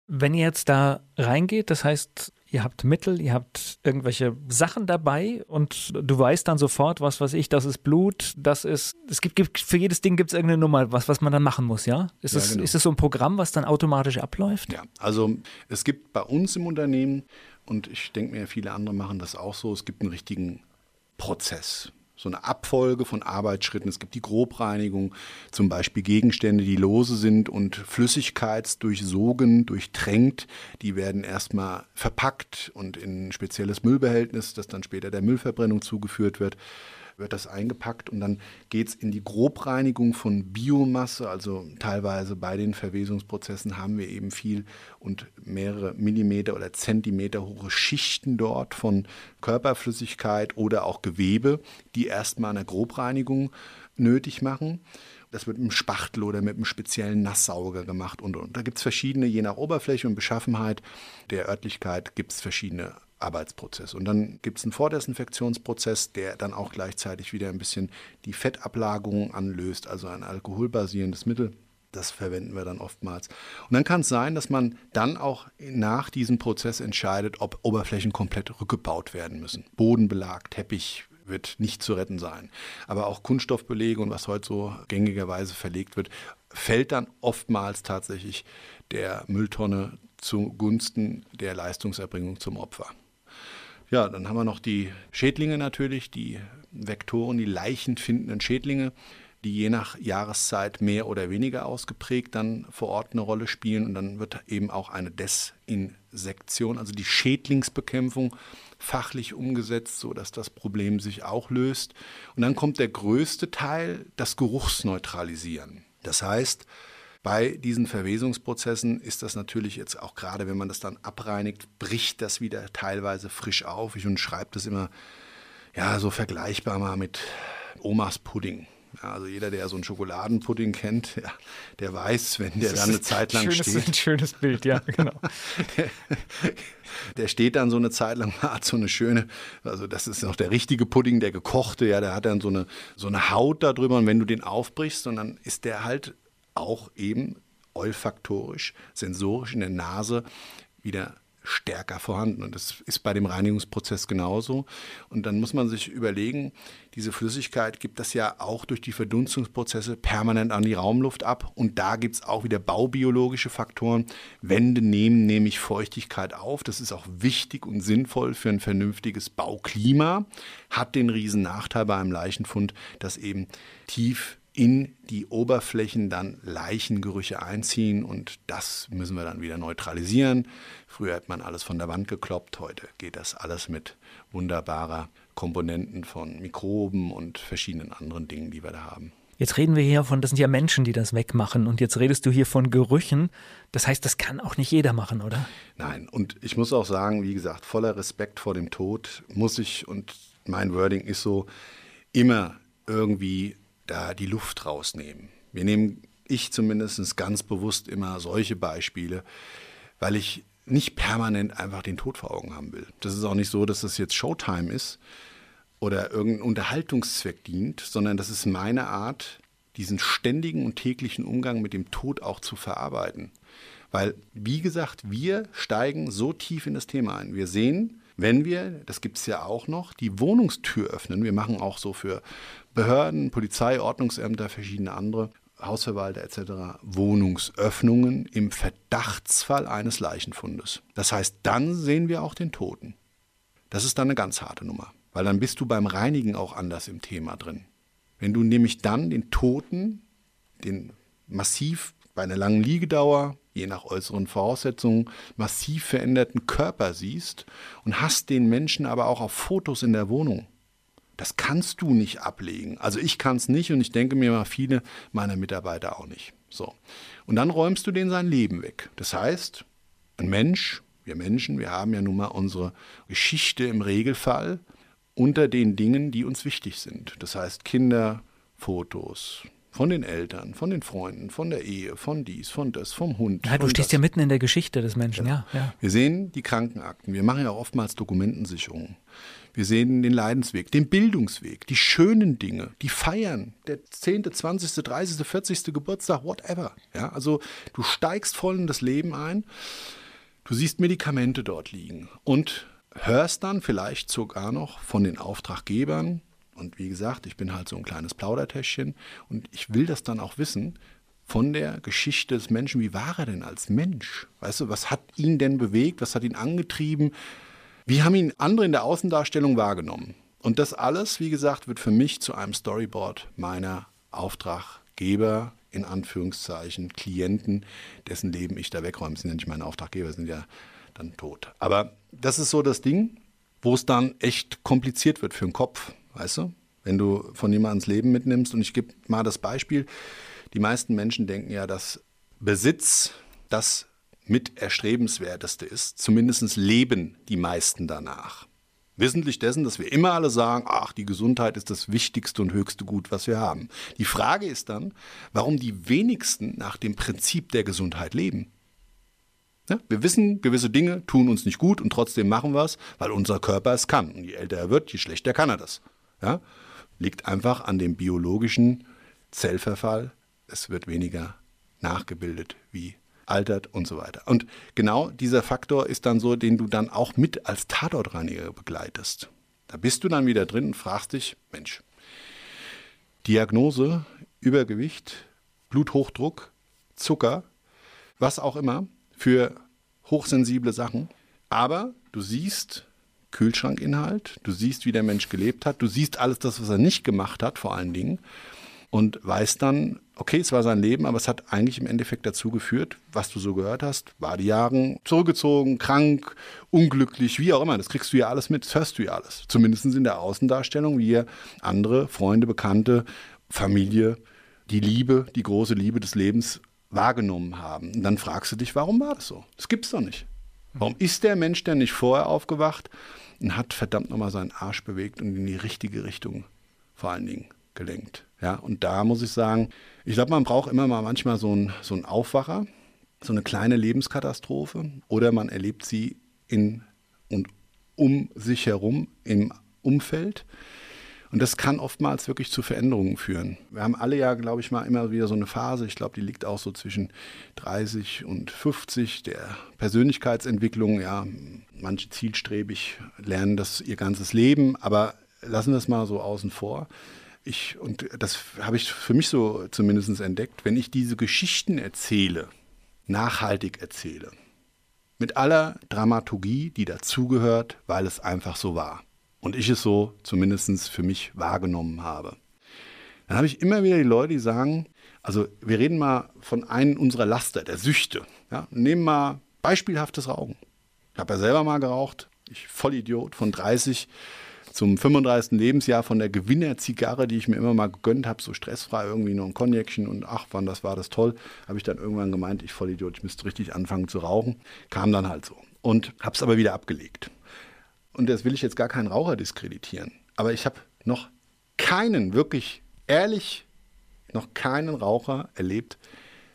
Wenn ihr jetzt da reingeht, das heißt, ihr habt Mittel, ihr habt irgendwelche Sachen dabei und du weißt dann sofort, was weiß ich, das ist Blut, das ist, es gibt, gibt für jedes Ding gibt es irgendeine Nummer, was, was man dann machen muss, ja? Ist, ja, das, genau. ist das so ein Programm, was dann automatisch abläuft? Ja, also es gibt bei uns im Unternehmen, und ich denke mir, viele andere machen das auch so, es gibt einen richtigen Prozess so eine Abfolge von Arbeitsschritten. Es gibt die Grobreinigung, zum Beispiel Gegenstände, die lose sind und flüssigkeitsdurchsogen, durchtränkt. Die werden erstmal verpackt und in ein spezielles Müllbehältnis, das dann später der Müllverbrennung zugeführt wird wird das eingepackt und dann geht es in die Grobreinigung von Biomasse. Also teilweise bei den Verwesungsprozessen haben wir eben viel und mehrere Millimeter oder Zentimeter hohe Schichten dort von Körperflüssigkeit oder auch Gewebe, die erstmal eine Grobreinigung nötig machen. Das wird mit einem Spachtel oder mit einem speziellen Nasssauger gemacht und, und. Da gibt es verschiedene, je nach Oberfläche und Beschaffenheit der Örtlichkeit, gibt es verschiedene Arbeitsprozess. Und dann gibt es einen Vordesinfektionsprozess, der dann auch gleichzeitig wieder ein bisschen die Fettablagerung anlöst, also ein alkoholbasierendes Mittel. Das verwenden wir dann oftmals. Und dann kann es sein, dass man dann auch nach diesem Prozess entscheidet, ob Oberflächen komplett rückgebaut werden müssen. Bodenbelag, Teppich wird nicht zu retten sein. Aber auch Kunststoffbelege und was heute so gängigerweise verlegt wird, fällt dann oftmals tatsächlich der Mülltonne zugunsten der Leistungserbringung zum Opfer. Ja, dann haben wir noch die Schädlinge natürlich, die Vektoren, die leichenfindenden Schädlinge, die je nach Jahreszeit mehr oder weniger ausgeprägt dann vor Ort eine Rolle spielen. Und dann wird eben auch eine Desinsektion, also die Schädlingsbekämpfung, fachlich umgesetzt, sodass das Problem sich auch löst. Und dann kommt der größte Teil, das Geruchsneutralisieren. Das heißt, bei diesen Verwesungsprozessen ist das natürlich jetzt auch gerade, wenn man das dann abreinigt, bricht das wieder teilweise frisch auf. Ich schreibe das immer ja so vergleichbar mal mit Omas Pudding. Ja, also jeder, der so einen Schokoladenpudding kennt, ja, der weiß, wenn der dann eine Zeit lang schönes, steht. Ein schönes Bild, ja, genau. der, der, steht dann so eine Zeit lang, hat so eine schöne, also das ist noch der richtige Pudding, der gekochte, ja, der hat dann so eine, so eine Haut da drüber und wenn du den aufbrichst, und dann ist der halt auch eben olfaktorisch, sensorisch in der Nase wieder stärker vorhanden. Und das ist bei dem Reinigungsprozess genauso. Und dann muss man sich überlegen, diese Flüssigkeit gibt das ja auch durch die Verdunstungsprozesse permanent an die Raumluft ab. Und da gibt es auch wieder baubiologische Faktoren. Wände nehmen nämlich Feuchtigkeit auf. Das ist auch wichtig und sinnvoll für ein vernünftiges Bauklima. Hat den riesen Nachteil bei einem Leichenfund, dass eben tief in die Oberflächen dann Leichengerüche einziehen und das müssen wir dann wieder neutralisieren. Früher hat man alles von der Wand gekloppt, heute geht das alles mit wunderbarer Komponenten von Mikroben und verschiedenen anderen Dingen, die wir da haben. Jetzt reden wir hier von, das sind ja Menschen, die das wegmachen und jetzt redest du hier von Gerüchen. Das heißt, das kann auch nicht jeder machen, oder? Nein, und ich muss auch sagen, wie gesagt, voller Respekt vor dem Tod muss ich, und mein Wording ist so, immer irgendwie da die Luft rausnehmen. Wir nehmen, ich zumindest ganz bewusst immer solche Beispiele, weil ich nicht permanent einfach den Tod vor Augen haben will. Das ist auch nicht so, dass das jetzt Showtime ist oder irgendein Unterhaltungszweck dient, sondern das ist meine Art, diesen ständigen und täglichen Umgang mit dem Tod auch zu verarbeiten. Weil, wie gesagt, wir steigen so tief in das Thema ein. Wir sehen, wenn wir, das gibt es ja auch noch, die Wohnungstür öffnen, wir machen auch so für Behörden, Polizei, Ordnungsämter, verschiedene andere, Hausverwalter etc. Wohnungsöffnungen im Verdachtsfall eines Leichenfundes. Das heißt, dann sehen wir auch den Toten. Das ist dann eine ganz harte Nummer, weil dann bist du beim Reinigen auch anders im Thema drin. Wenn du nämlich dann den Toten, den massiv bei einer langen Liegedauer, je nach äußeren Voraussetzungen, massiv veränderten Körper siehst und hast den Menschen aber auch auf Fotos in der Wohnung. Das kannst du nicht ablegen. Also ich kann es nicht und ich denke mir mal viele meiner Mitarbeiter auch nicht. So. Und dann räumst du denen sein Leben weg. Das heißt, ein Mensch, wir Menschen, wir haben ja nun mal unsere Geschichte im Regelfall unter den Dingen, die uns wichtig sind. Das heißt Kinder, Fotos, von den Eltern, von den Freunden, von der Ehe, von dies, von das, vom Hund. Ja, du stehst das. ja mitten in der Geschichte des Menschen, ja. ja. Wir sehen die Krankenakten, wir machen ja oftmals Dokumentensicherung. Wir sehen den Leidensweg, den Bildungsweg, die schönen Dinge, die Feiern, der 10., 20., 30., 40. Geburtstag, whatever. Ja, also du steigst voll in das Leben ein, du siehst Medikamente dort liegen und hörst dann vielleicht sogar noch von den Auftraggebern, und wie gesagt, ich bin halt so ein kleines Plaudertäschchen und ich will das dann auch wissen von der Geschichte des Menschen. Wie war er denn als Mensch? Weißt du, was hat ihn denn bewegt? Was hat ihn angetrieben? Wie haben ihn andere in der Außendarstellung wahrgenommen? Und das alles, wie gesagt, wird für mich zu einem Storyboard meiner Auftraggeber, in Anführungszeichen, Klienten, dessen Leben ich da wegräume. Das sind ja nicht meine Auftraggeber, sind ja dann tot. Aber das ist so das Ding, wo es dann echt kompliziert wird für den Kopf. Weißt du? Wenn du von jemandem ins Leben mitnimmst, und ich gebe mal das Beispiel, die meisten Menschen denken ja, dass Besitz das mit erstrebenswerteste ist. Zumindest leben die meisten danach. Wissentlich dessen, dass wir immer alle sagen, ach, die Gesundheit ist das wichtigste und höchste Gut, was wir haben. Die Frage ist dann, warum die wenigsten nach dem Prinzip der Gesundheit leben. Ja, wir wissen, gewisse Dinge tun uns nicht gut und trotzdem machen wir es, weil unser Körper es kann. Und je älter er wird, je schlechter kann er das. Ja? Liegt einfach an dem biologischen Zellverfall. Es wird weniger nachgebildet, wie altert und so weiter. Und genau dieser Faktor ist dann so, den du dann auch mit als Tatortreiniger begleitest. Da bist du dann wieder drin und fragst dich, Mensch, Diagnose, Übergewicht, Bluthochdruck, Zucker, was auch immer für hochsensible Sachen. Aber du siehst, Kühlschrankinhalt, du siehst, wie der Mensch gelebt hat, du siehst alles das, was er nicht gemacht hat, vor allen Dingen, und weißt dann, okay, es war sein Leben, aber es hat eigentlich im Endeffekt dazu geführt, was du so gehört hast, war die Jahre zurückgezogen, krank, unglücklich, wie auch immer. Das kriegst du ja alles mit, das hörst du ja alles. Zumindest in der Außendarstellung, wie andere, Freunde, Bekannte, Familie, die Liebe, die große Liebe des Lebens wahrgenommen haben. Und dann fragst du dich, warum war das so? Das gibt's doch nicht. Warum ist der Mensch denn nicht vorher aufgewacht und hat verdammt nochmal seinen Arsch bewegt und in die richtige Richtung vor allen Dingen gelenkt? Ja, und da muss ich sagen, ich glaube, man braucht immer mal manchmal so einen so Aufwacher, so eine kleine Lebenskatastrophe oder man erlebt sie in und um sich herum im Umfeld. Und das kann oftmals wirklich zu Veränderungen führen. Wir haben alle ja, glaube ich mal, immer wieder so eine Phase, ich glaube, die liegt auch so zwischen 30 und 50 der Persönlichkeitsentwicklung. Ja, manche zielstrebig lernen das ihr ganzes Leben, aber lassen wir es mal so außen vor. Ich, und das habe ich für mich so zumindest entdeckt, wenn ich diese Geschichten erzähle, nachhaltig erzähle, mit aller Dramaturgie, die dazugehört, weil es einfach so war und ich es so zumindest für mich wahrgenommen habe. Dann habe ich immer wieder die Leute, die sagen, also wir reden mal von einem unserer Laster, der Süchte. Ja? Nehmen mal beispielhaftes Rauchen. Ich habe ja selber mal geraucht, ich Vollidiot von 30 zum 35. Lebensjahr von der Gewinner-Zigarre, die ich mir immer mal gegönnt habe, so stressfrei irgendwie nur ein Cognacchen und ach, wann das war das toll, habe ich dann irgendwann gemeint, ich Vollidiot, ich müsste richtig anfangen zu rauchen. Kam dann halt so. Und habe es aber wieder abgelegt und das will ich jetzt gar keinen Raucher diskreditieren, aber ich habe noch keinen, wirklich ehrlich, noch keinen Raucher erlebt,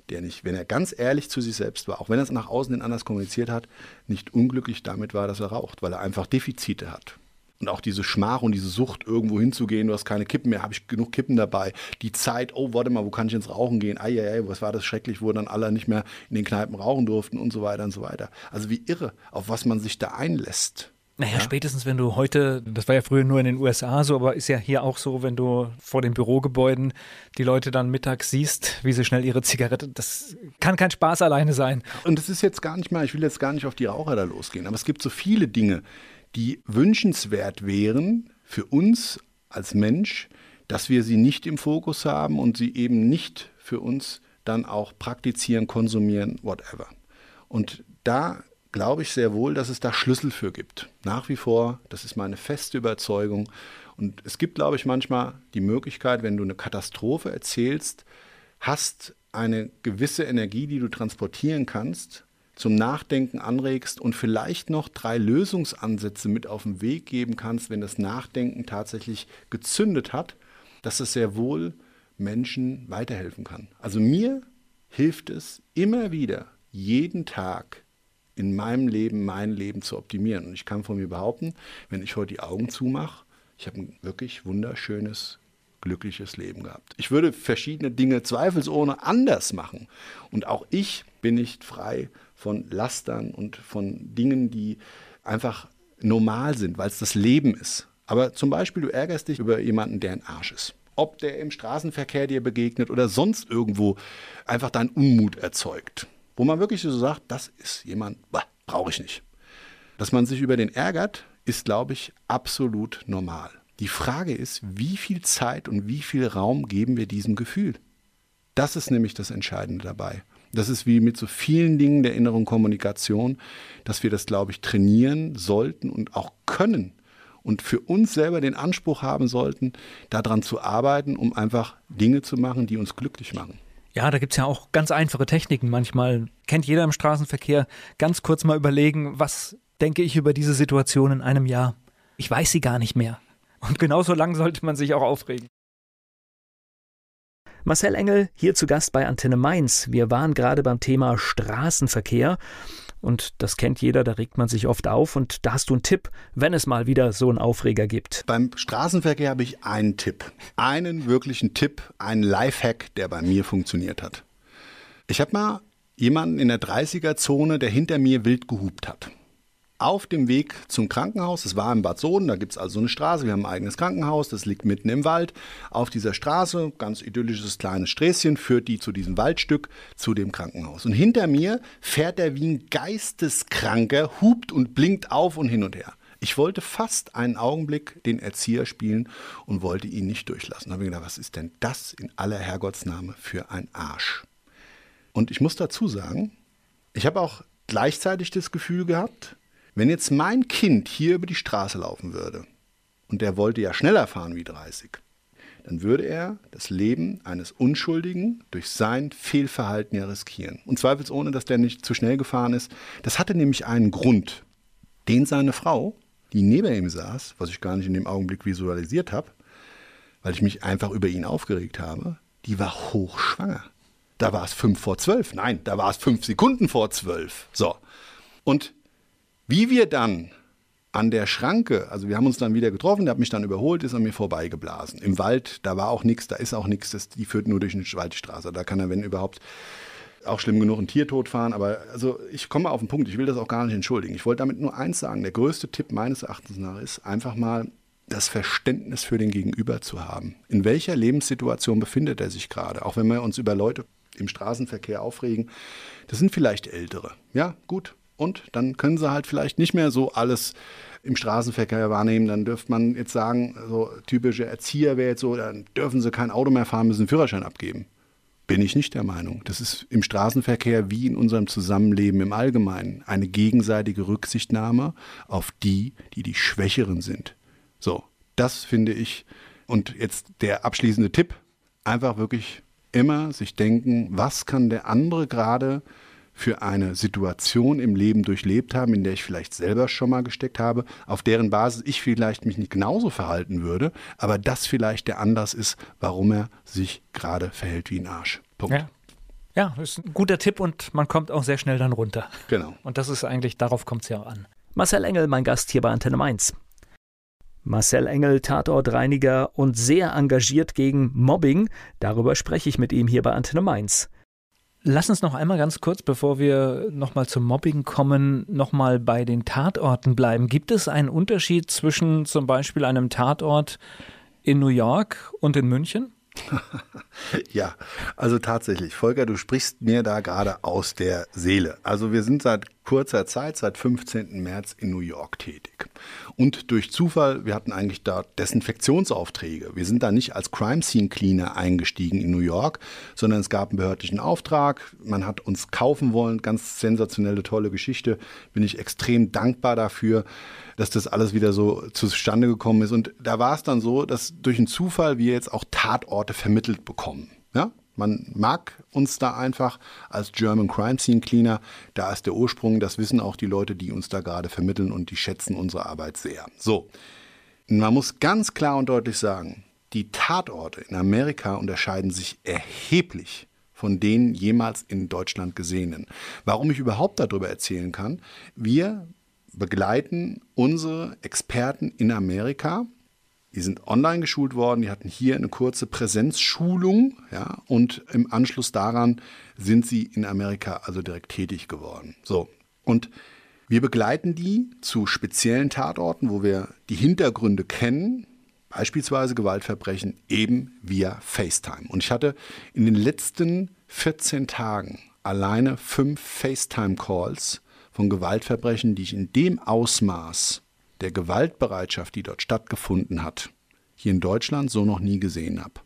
der nicht, wenn er ganz ehrlich zu sich selbst war, auch wenn er es nach außen hin anders kommuniziert hat, nicht unglücklich damit war, dass er raucht, weil er einfach Defizite hat. Und auch diese Schmach und diese Sucht, irgendwo hinzugehen, du hast keine Kippen mehr, habe ich genug Kippen dabei. Die Zeit, oh, warte mal, wo kann ich ins Rauchen gehen? Eieiei, was war das schrecklich, wo dann alle nicht mehr in den Kneipen rauchen durften und so weiter und so weiter. Also wie irre, auf was man sich da einlässt. Naja, ja? spätestens wenn du heute, das war ja früher nur in den USA so, aber ist ja hier auch so, wenn du vor den Bürogebäuden die Leute dann mittags siehst, wie sie schnell ihre Zigarette, das kann kein Spaß alleine sein. Und das ist jetzt gar nicht mal, ich will jetzt gar nicht auf die Raucher da losgehen, aber es gibt so viele Dinge, die wünschenswert wären für uns als Mensch, dass wir sie nicht im Fokus haben und sie eben nicht für uns dann auch praktizieren, konsumieren, whatever. Und da glaube ich sehr wohl, dass es da Schlüssel für gibt. Nach wie vor, das ist meine feste Überzeugung. Und es gibt, glaube ich, manchmal die Möglichkeit, wenn du eine Katastrophe erzählst, hast eine gewisse Energie, die du transportieren kannst, zum Nachdenken anregst und vielleicht noch drei Lösungsansätze mit auf den Weg geben kannst, wenn das Nachdenken tatsächlich gezündet hat, dass es sehr wohl Menschen weiterhelfen kann. Also mir hilft es immer wieder, jeden Tag in meinem Leben mein Leben zu optimieren. Und ich kann von mir behaupten, wenn ich heute die Augen zumache, ich habe ein wirklich wunderschönes, glückliches Leben gehabt. Ich würde verschiedene Dinge zweifelsohne anders machen. Und auch ich bin nicht frei von Lastern und von Dingen, die einfach normal sind, weil es das Leben ist. Aber zum Beispiel, du ärgerst dich über jemanden, der ein Arsch ist. Ob der im Straßenverkehr dir begegnet oder sonst irgendwo einfach deinen Unmut erzeugt. Wo man wirklich so sagt, das ist jemand, brauche ich nicht. Dass man sich über den ärgert, ist, glaube ich, absolut normal. Die Frage ist, wie viel Zeit und wie viel Raum geben wir diesem Gefühl? Das ist nämlich das Entscheidende dabei. Das ist wie mit so vielen Dingen der inneren Kommunikation, dass wir das, glaube ich, trainieren sollten und auch können und für uns selber den Anspruch haben sollten, daran zu arbeiten, um einfach Dinge zu machen, die uns glücklich machen. Ja, da gibt es ja auch ganz einfache Techniken. Manchmal kennt jeder im Straßenverkehr ganz kurz mal überlegen, was denke ich über diese Situation in einem Jahr. Ich weiß sie gar nicht mehr. Und genauso lang sollte man sich auch aufregen. Marcel Engel hier zu Gast bei Antenne Mainz. Wir waren gerade beim Thema Straßenverkehr und das kennt jeder, da regt man sich oft auf. Und da hast du einen Tipp, wenn es mal wieder so einen Aufreger gibt. Beim Straßenverkehr habe ich einen Tipp. Einen wirklichen Tipp, einen Lifehack, der bei mir funktioniert hat. Ich habe mal jemanden in der 30er-Zone, der hinter mir wild gehupt hat auf dem Weg zum Krankenhaus. Es war in Bad Soden, da gibt es also eine Straße. Wir haben ein eigenes Krankenhaus, das liegt mitten im Wald. Auf dieser Straße, ganz idyllisches kleines Sträßchen, führt die zu diesem Waldstück, zu dem Krankenhaus. Und hinter mir fährt er wie ein Geisteskranker, hupt und blinkt auf und hin und her. Ich wollte fast einen Augenblick den Erzieher spielen und wollte ihn nicht durchlassen. Da habe ich gedacht, was ist denn das in aller Herrgottsname für ein Arsch? Und ich muss dazu sagen, ich habe auch gleichzeitig das Gefühl gehabt, wenn jetzt mein Kind hier über die Straße laufen würde, und der wollte ja schneller fahren wie 30, dann würde er das Leben eines Unschuldigen durch sein Fehlverhalten ja riskieren. Und zweifelsohne, dass der nicht zu schnell gefahren ist. Das hatte nämlich einen Grund, den seine Frau, die neben ihm saß, was ich gar nicht in dem Augenblick visualisiert habe, weil ich mich einfach über ihn aufgeregt habe, die war hochschwanger. Da war es fünf vor zwölf. Nein, da war es fünf Sekunden vor zwölf. So. Und wie wir dann an der Schranke, also wir haben uns dann wieder getroffen, der hat mich dann überholt, ist an mir vorbeigeblasen. Im Wald, da war auch nichts, da ist auch nichts, die führt nur durch eine Waldstraße. Da kann er, wenn überhaupt, auch schlimm genug ein Tier totfahren. Aber also ich komme auf den Punkt, ich will das auch gar nicht entschuldigen. Ich wollte damit nur eins sagen. Der größte Tipp meines Erachtens nach ist, einfach mal das Verständnis für den Gegenüber zu haben. In welcher Lebenssituation befindet er sich gerade? Auch wenn wir uns über Leute im Straßenverkehr aufregen, das sind vielleicht Ältere. Ja, gut, und dann können sie halt vielleicht nicht mehr so alles im Straßenverkehr wahrnehmen. Dann dürfte man jetzt sagen, so typische Erzieher wäre jetzt so, dann dürfen sie kein Auto mehr fahren, müssen einen Führerschein abgeben. Bin ich nicht der Meinung. Das ist im Straßenverkehr wie in unserem Zusammenleben im Allgemeinen eine gegenseitige Rücksichtnahme auf die, die die Schwächeren sind. So, das finde ich. Und jetzt der abschließende Tipp, einfach wirklich immer sich denken, was kann der andere gerade für eine Situation im Leben durchlebt haben, in der ich vielleicht selber schon mal gesteckt habe, auf deren Basis ich vielleicht mich nicht genauso verhalten würde, aber das vielleicht der Anlass ist, warum er sich gerade verhält wie ein Arsch. Punkt. Ja. Ja, ist ein guter Tipp und man kommt auch sehr schnell dann runter. Genau. Und das ist eigentlich, darauf kommt es ja auch an. Marcel Engel, mein Gast hier bei Antenne Mainz. Marcel Engel, Tatortreiniger und sehr engagiert gegen Mobbing. Darüber spreche ich mit ihm hier bei Antenne Mainz. Lass uns noch einmal ganz kurz, bevor wir nochmal zum Mobbing kommen, nochmal bei den Tatorten bleiben. Gibt es einen Unterschied zwischen zum Beispiel einem Tatort in New York und in München? ja, also tatsächlich, Volker, du sprichst mir da gerade aus der Seele. Also wir sind seit kurzer Zeit, seit 15. März in New York tätig. Und durch Zufall, wir hatten eigentlich da Desinfektionsaufträge. Wir sind da nicht als Crime Scene Cleaner eingestiegen in New York, sondern es gab einen behördlichen Auftrag. Man hat uns kaufen wollen. Ganz sensationelle, tolle Geschichte. Bin ich extrem dankbar dafür, dass das alles wieder so zustande gekommen ist. Und da war es dann so, dass durch einen Zufall wir jetzt auch Tatorte vermittelt bekommen. Man mag uns da einfach als German Crime Scene Cleaner. Da ist der Ursprung. Das wissen auch die Leute, die uns da gerade vermitteln und die schätzen unsere Arbeit sehr. So. Man muss ganz klar und deutlich sagen, die Tatorte in Amerika unterscheiden sich erheblich von denen jemals in Deutschland gesehenen. Warum ich überhaupt darüber erzählen kann, wir begleiten unsere Experten in Amerika die sind online geschult worden, die hatten hier eine kurze Präsenzschulung, ja, und im Anschluss daran sind sie in Amerika also direkt tätig geworden. So. Und wir begleiten die zu speziellen Tatorten, wo wir die Hintergründe kennen, beispielsweise Gewaltverbrechen, eben via FaceTime. Und ich hatte in den letzten 14 Tagen alleine fünf FaceTime-Calls von Gewaltverbrechen, die ich in dem Ausmaß der Gewaltbereitschaft, die dort stattgefunden hat, hier in Deutschland so noch nie gesehen habe.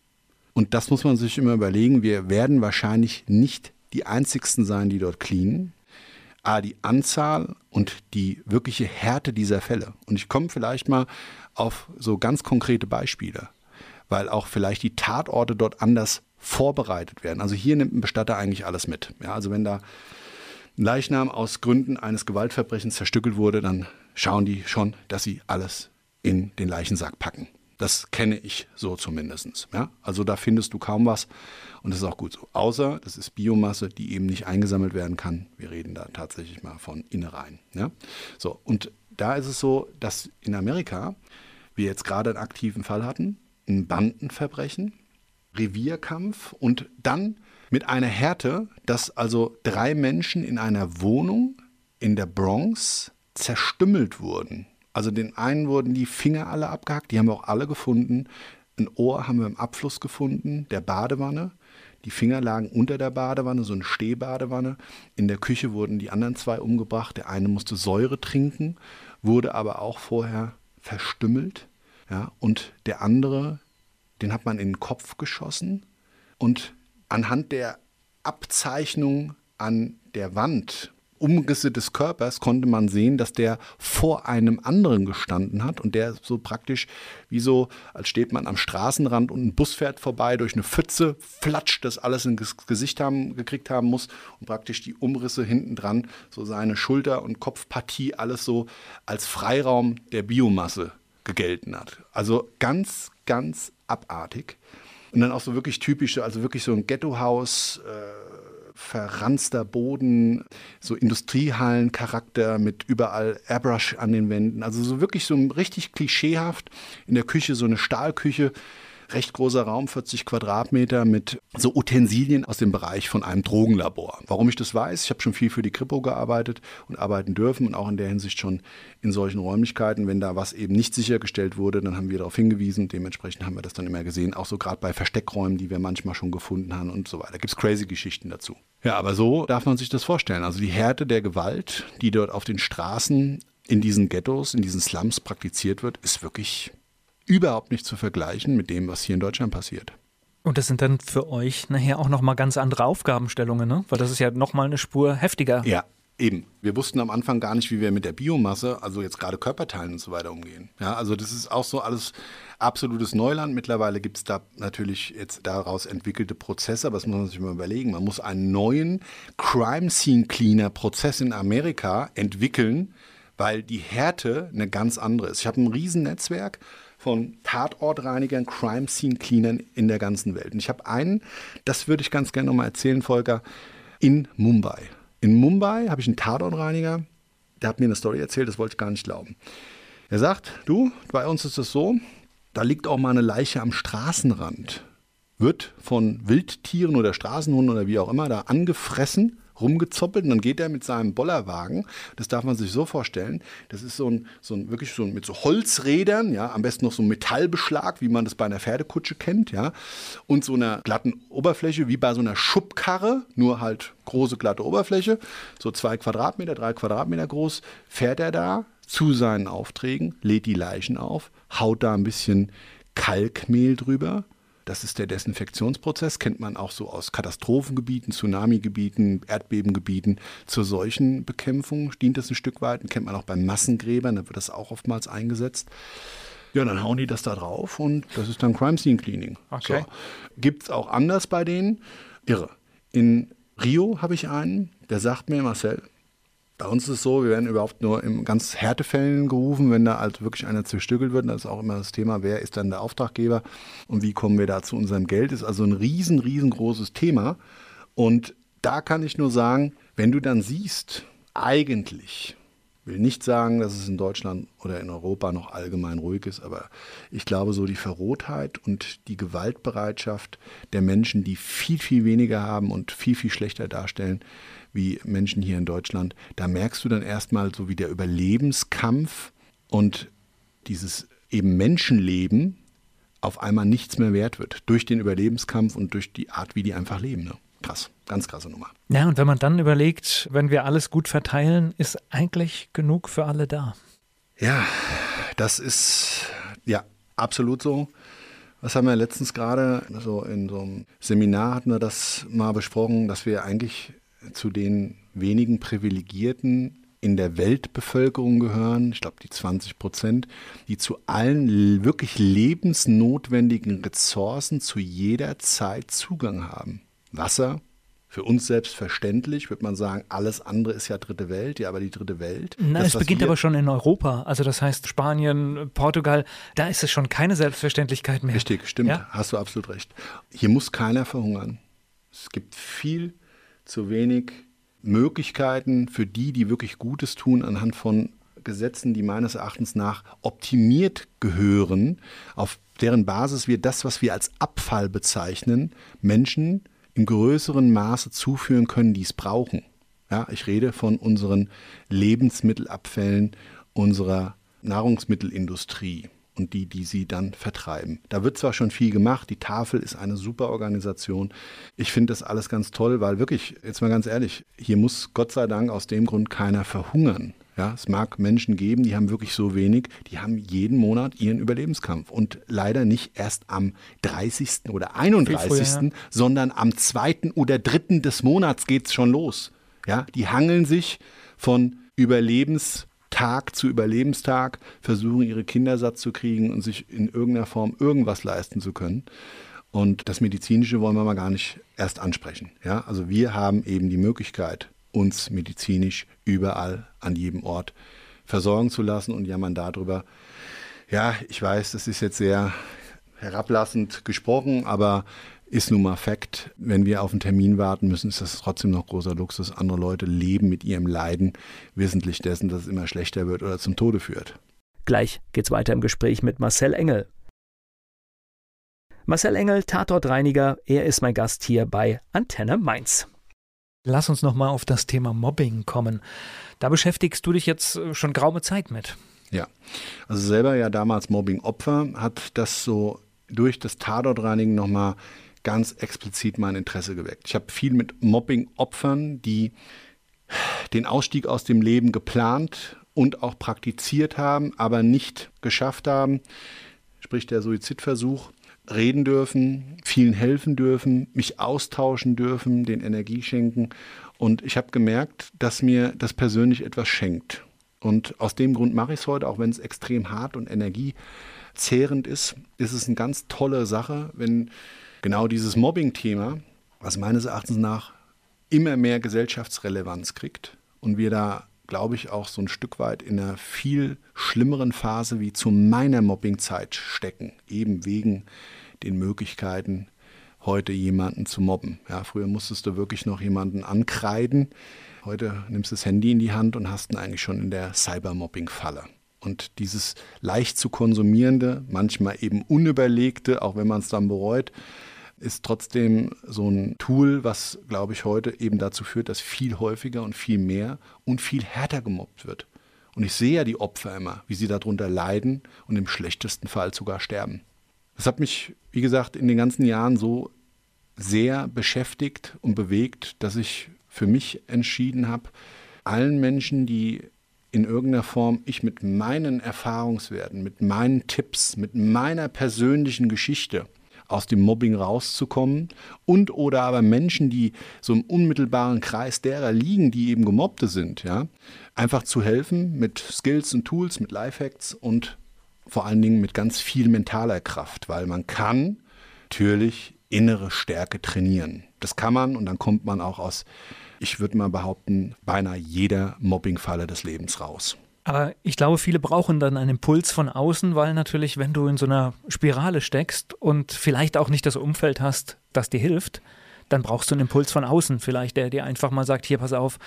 Und das muss man sich immer überlegen. Wir werden wahrscheinlich nicht die einzigsten sein, die dort cleanen. Aber die Anzahl und die wirkliche Härte dieser Fälle. Und ich komme vielleicht mal auf so ganz konkrete Beispiele, weil auch vielleicht die Tatorte dort anders vorbereitet werden. Also hier nimmt ein Bestatter eigentlich alles mit. Ja, also wenn da ein Leichnam aus Gründen eines Gewaltverbrechens zerstückelt wurde, dann schauen die schon, dass sie alles in den Leichensack packen. Das kenne ich so zumindest. Ja? Also da findest du kaum was und das ist auch gut so. Außer das ist Biomasse, die eben nicht eingesammelt werden kann. Wir reden da tatsächlich mal von Innereien. Ja? So, und da ist es so, dass in Amerika wir jetzt gerade einen aktiven Fall hatten, ein Bandenverbrechen, Revierkampf und dann mit einer Härte, dass also drei Menschen in einer Wohnung in der Bronx zerstümmelt wurden. Also den einen wurden die Finger alle abgehackt, die haben wir auch alle gefunden. Ein Ohr haben wir im Abfluss gefunden, der Badewanne. Die Finger lagen unter der Badewanne, so eine Stehbadewanne. In der Küche wurden die anderen zwei umgebracht. Der eine musste Säure trinken, wurde aber auch vorher verstümmelt. Ja, und der andere, den hat man in den Kopf geschossen. Und anhand der Abzeichnung an der Wand Umrisse des Körpers konnte man sehen, dass der vor einem anderen gestanden hat und der so praktisch wie so, als steht man am Straßenrand und ein Bus fährt vorbei, durch eine Pfütze flatscht, das alles ins Gesicht haben, gekriegt haben muss und praktisch die Umrisse hinten dran, so seine Schulter- und Kopfpartie, alles so als Freiraum der Biomasse gegelten hat. Also ganz, ganz abartig. Und dann auch so wirklich typische, also wirklich so ein Ghettohaus, äh, verranzter Boden, so Industriehallencharakter mit überall Airbrush an den Wänden. Also so wirklich so richtig klischeehaft. In der Küche so eine Stahlküche recht großer Raum, 40 Quadratmeter, mit so Utensilien aus dem Bereich von einem Drogenlabor. Warum ich das weiß, ich habe schon viel für die Kripo gearbeitet und arbeiten dürfen und auch in der Hinsicht schon in solchen Räumlichkeiten. Wenn da was eben nicht sichergestellt wurde, dann haben wir darauf hingewiesen. Dementsprechend haben wir das dann immer gesehen, auch so gerade bei Versteckräumen, die wir manchmal schon gefunden haben und so weiter. Da gibt es crazy Geschichten dazu. Ja, aber so darf man sich das vorstellen. Also die Härte der Gewalt, die dort auf den Straßen in diesen Ghettos, in diesen Slums praktiziert wird, ist wirklich überhaupt nicht zu vergleichen mit dem, was hier in Deutschland passiert. Und das sind dann für euch nachher auch nochmal ganz andere Aufgabenstellungen, ne? Weil das ist ja nochmal eine Spur heftiger. Ja, Eben. Wir wussten am Anfang gar nicht, wie wir mit der Biomasse, also jetzt gerade Körperteilen und so weiter umgehen. Ja, also das ist auch so alles absolutes Neuland. Mittlerweile gibt es da natürlich jetzt daraus entwickelte Prozesse, aber das muss man sich mal überlegen. Man muss einen neuen Crime Scene Cleaner Prozess in Amerika entwickeln, weil die Härte eine ganz andere ist. Ich habe ein Riesennetzwerk von Tatortreinigern, Crime Scene Cleanern in der ganzen Welt. Und ich habe einen, das würde ich ganz gerne nochmal erzählen, Volker, in Mumbai. In Mumbai habe ich einen Tatortreiniger, der hat mir eine Story erzählt, das wollte ich gar nicht glauben. Er sagt, du, bei uns ist es so, da liegt auch mal eine Leiche am Straßenrand, wird von Wildtieren oder Straßenhunden oder wie auch immer da angefressen, rumgezoppelt und dann geht er mit seinem Bollerwagen, das darf man sich so vorstellen, das ist so ein, so ein wirklich so ein, mit so Holzrädern, ja, am besten noch so ein Metallbeschlag, wie man das bei einer Pferdekutsche kennt, ja, und so einer glatten Oberfläche, wie bei so einer Schubkarre, nur halt große glatte Oberfläche, so zwei Quadratmeter, drei Quadratmeter groß, fährt er da zu seinen Aufträgen, lädt die Leichen auf, haut da ein bisschen Kalkmehl drüber, das ist der Desinfektionsprozess, kennt man auch so aus Katastrophengebieten, Tsunamigebieten, Erdbebengebieten. Zur Seuchenbekämpfung dient das ein Stück weit, kennt man auch bei Massengräbern, da wird das auch oftmals eingesetzt. Ja, dann hauen die das da drauf und das ist dann Crime Scene Cleaning. Okay. So. Gibt es auch anders bei denen? Irre. In Rio habe ich einen, der sagt mir, Marcel, bei uns ist es so, wir werden überhaupt nur in ganz Härtefällen gerufen, wenn da halt wirklich einer zerstückelt wird. Das ist auch immer das Thema, wer ist dann der Auftraggeber und wie kommen wir da zu unserem Geld. Ist also ein riesen, riesengroßes Thema. Und da kann ich nur sagen, wenn du dann siehst, eigentlich, will nicht sagen, dass es in Deutschland oder in Europa noch allgemein ruhig ist, aber ich glaube, so die Verrohtheit und die Gewaltbereitschaft der Menschen, die viel, viel weniger haben und viel, viel schlechter darstellen, wie Menschen hier in Deutschland, da merkst du dann erstmal so wie der Überlebenskampf und dieses eben Menschenleben auf einmal nichts mehr wert wird. Durch den Überlebenskampf und durch die Art, wie die einfach leben. Ne? Krass, ganz krasse Nummer. Ja, und wenn man dann überlegt, wenn wir alles gut verteilen, ist eigentlich genug für alle da. Ja, das ist ja absolut so. Was haben wir letztens gerade, so in so einem Seminar hatten wir das mal besprochen, dass wir eigentlich zu den wenigen Privilegierten in der Weltbevölkerung gehören, ich glaube die 20 Prozent, die zu allen wirklich lebensnotwendigen Ressourcen zu jeder Zeit Zugang haben. Wasser, für uns selbstverständlich, würde man sagen, alles andere ist ja dritte Welt, ja, aber die dritte Welt. Na, das, es beginnt aber schon in Europa. Also das heißt Spanien, Portugal, da ist es schon keine Selbstverständlichkeit mehr. Richtig, stimmt, ja? hast du absolut recht. Hier muss keiner verhungern. Es gibt viel zu wenig Möglichkeiten für die, die wirklich Gutes tun, anhand von Gesetzen, die meines Erachtens nach optimiert gehören, auf deren Basis wir das, was wir als Abfall bezeichnen, Menschen im größeren Maße zuführen können, die es brauchen. Ja, ich rede von unseren Lebensmittelabfällen unserer Nahrungsmittelindustrie und die, die sie dann vertreiben. Da wird zwar schon viel gemacht, die Tafel ist eine super Organisation. Ich finde das alles ganz toll, weil wirklich, jetzt mal ganz ehrlich, hier muss Gott sei Dank aus dem Grund keiner verhungern. Ja, es mag Menschen geben, die haben wirklich so wenig, die haben jeden Monat ihren Überlebenskampf und leider nicht erst am 30. oder 31., früher, ja. sondern am 2. oder 3. des Monats geht es schon los. Ja, die hangeln sich von Überlebens Tag zu Überlebenstag versuchen, ihre Kinder satt zu kriegen und sich in irgendeiner Form irgendwas leisten zu können. Und das Medizinische wollen wir mal gar nicht erst ansprechen. Ja, also wir haben eben die Möglichkeit, uns medizinisch überall an jedem Ort versorgen zu lassen und jammern darüber. Ja, ich weiß, das ist jetzt sehr herablassend gesprochen, aber ist nun mal Fakt. Wenn wir auf einen Termin warten müssen, ist das trotzdem noch großer Luxus. Andere Leute leben mit ihrem Leiden wissentlich dessen, dass es immer schlechter wird oder zum Tode führt. Gleich geht's weiter im Gespräch mit Marcel Engel. Marcel Engel, Tatortreiniger, er ist mein Gast hier bei Antenne Mainz. Lass uns nochmal auf das Thema Mobbing kommen. Da beschäftigst du dich jetzt äh, schon geraume Zeit mit. Ja, also selber ja damals Mobbing-Opfer, hat das so durch das Tatortreinigen nochmal ganz explizit mein Interesse geweckt. Ich habe viel mit Mobbing-Opfern, die den Ausstieg aus dem Leben geplant und auch praktiziert haben, aber nicht geschafft haben, sprich der Suizidversuch, reden dürfen, vielen helfen dürfen, mich austauschen dürfen, den Energie schenken. Und ich habe gemerkt, dass mir das persönlich etwas schenkt. Und aus dem Grund mache ich es heute, auch wenn es extrem hart und energiezehrend ist, ist es eine ganz tolle Sache, wenn genau dieses Mobbing-Thema, was meines Erachtens nach immer mehr Gesellschaftsrelevanz kriegt und wir da, glaube ich, auch so ein Stück weit in einer viel schlimmeren Phase wie zu meiner Mobbingzeit stecken, eben wegen den Möglichkeiten, heute jemanden zu mobben. Ja, früher musstest du wirklich noch jemanden ankreiden. Heute nimmst du das Handy in die Hand und hast ihn eigentlich schon in der Cybermobbing-Falle. Und dieses leicht zu konsumierende, manchmal eben unüberlegte, auch wenn man es dann bereut, ist trotzdem so ein Tool, was, glaube ich, heute eben dazu führt, dass viel häufiger und viel mehr und viel härter gemobbt wird. Und ich sehe ja die Opfer immer, wie sie darunter leiden und im schlechtesten Fall sogar sterben. Das hat mich, wie gesagt, in den ganzen Jahren so sehr beschäftigt und bewegt, dass ich für mich entschieden habe, allen Menschen, die in irgendeiner Form ich mit meinen Erfahrungswerten, mit meinen Tipps, mit meiner persönlichen Geschichte aus dem Mobbing rauszukommen und oder aber Menschen, die so im unmittelbaren Kreis derer liegen, die eben Gemobbte sind, ja, einfach zu helfen mit Skills und Tools, mit Lifehacks und vor allen Dingen mit ganz viel mentaler Kraft, weil man kann natürlich innere Stärke trainieren. Das kann man und dann kommt man auch aus, ich würde mal behaupten, beinahe jeder Mobbingfalle des Lebens raus. Aber ich glaube, viele brauchen dann einen Impuls von außen, weil natürlich, wenn du in so einer Spirale steckst und vielleicht auch nicht das Umfeld hast, das dir hilft, dann brauchst du einen Impuls von außen, vielleicht der dir einfach mal sagt, hier pass auf,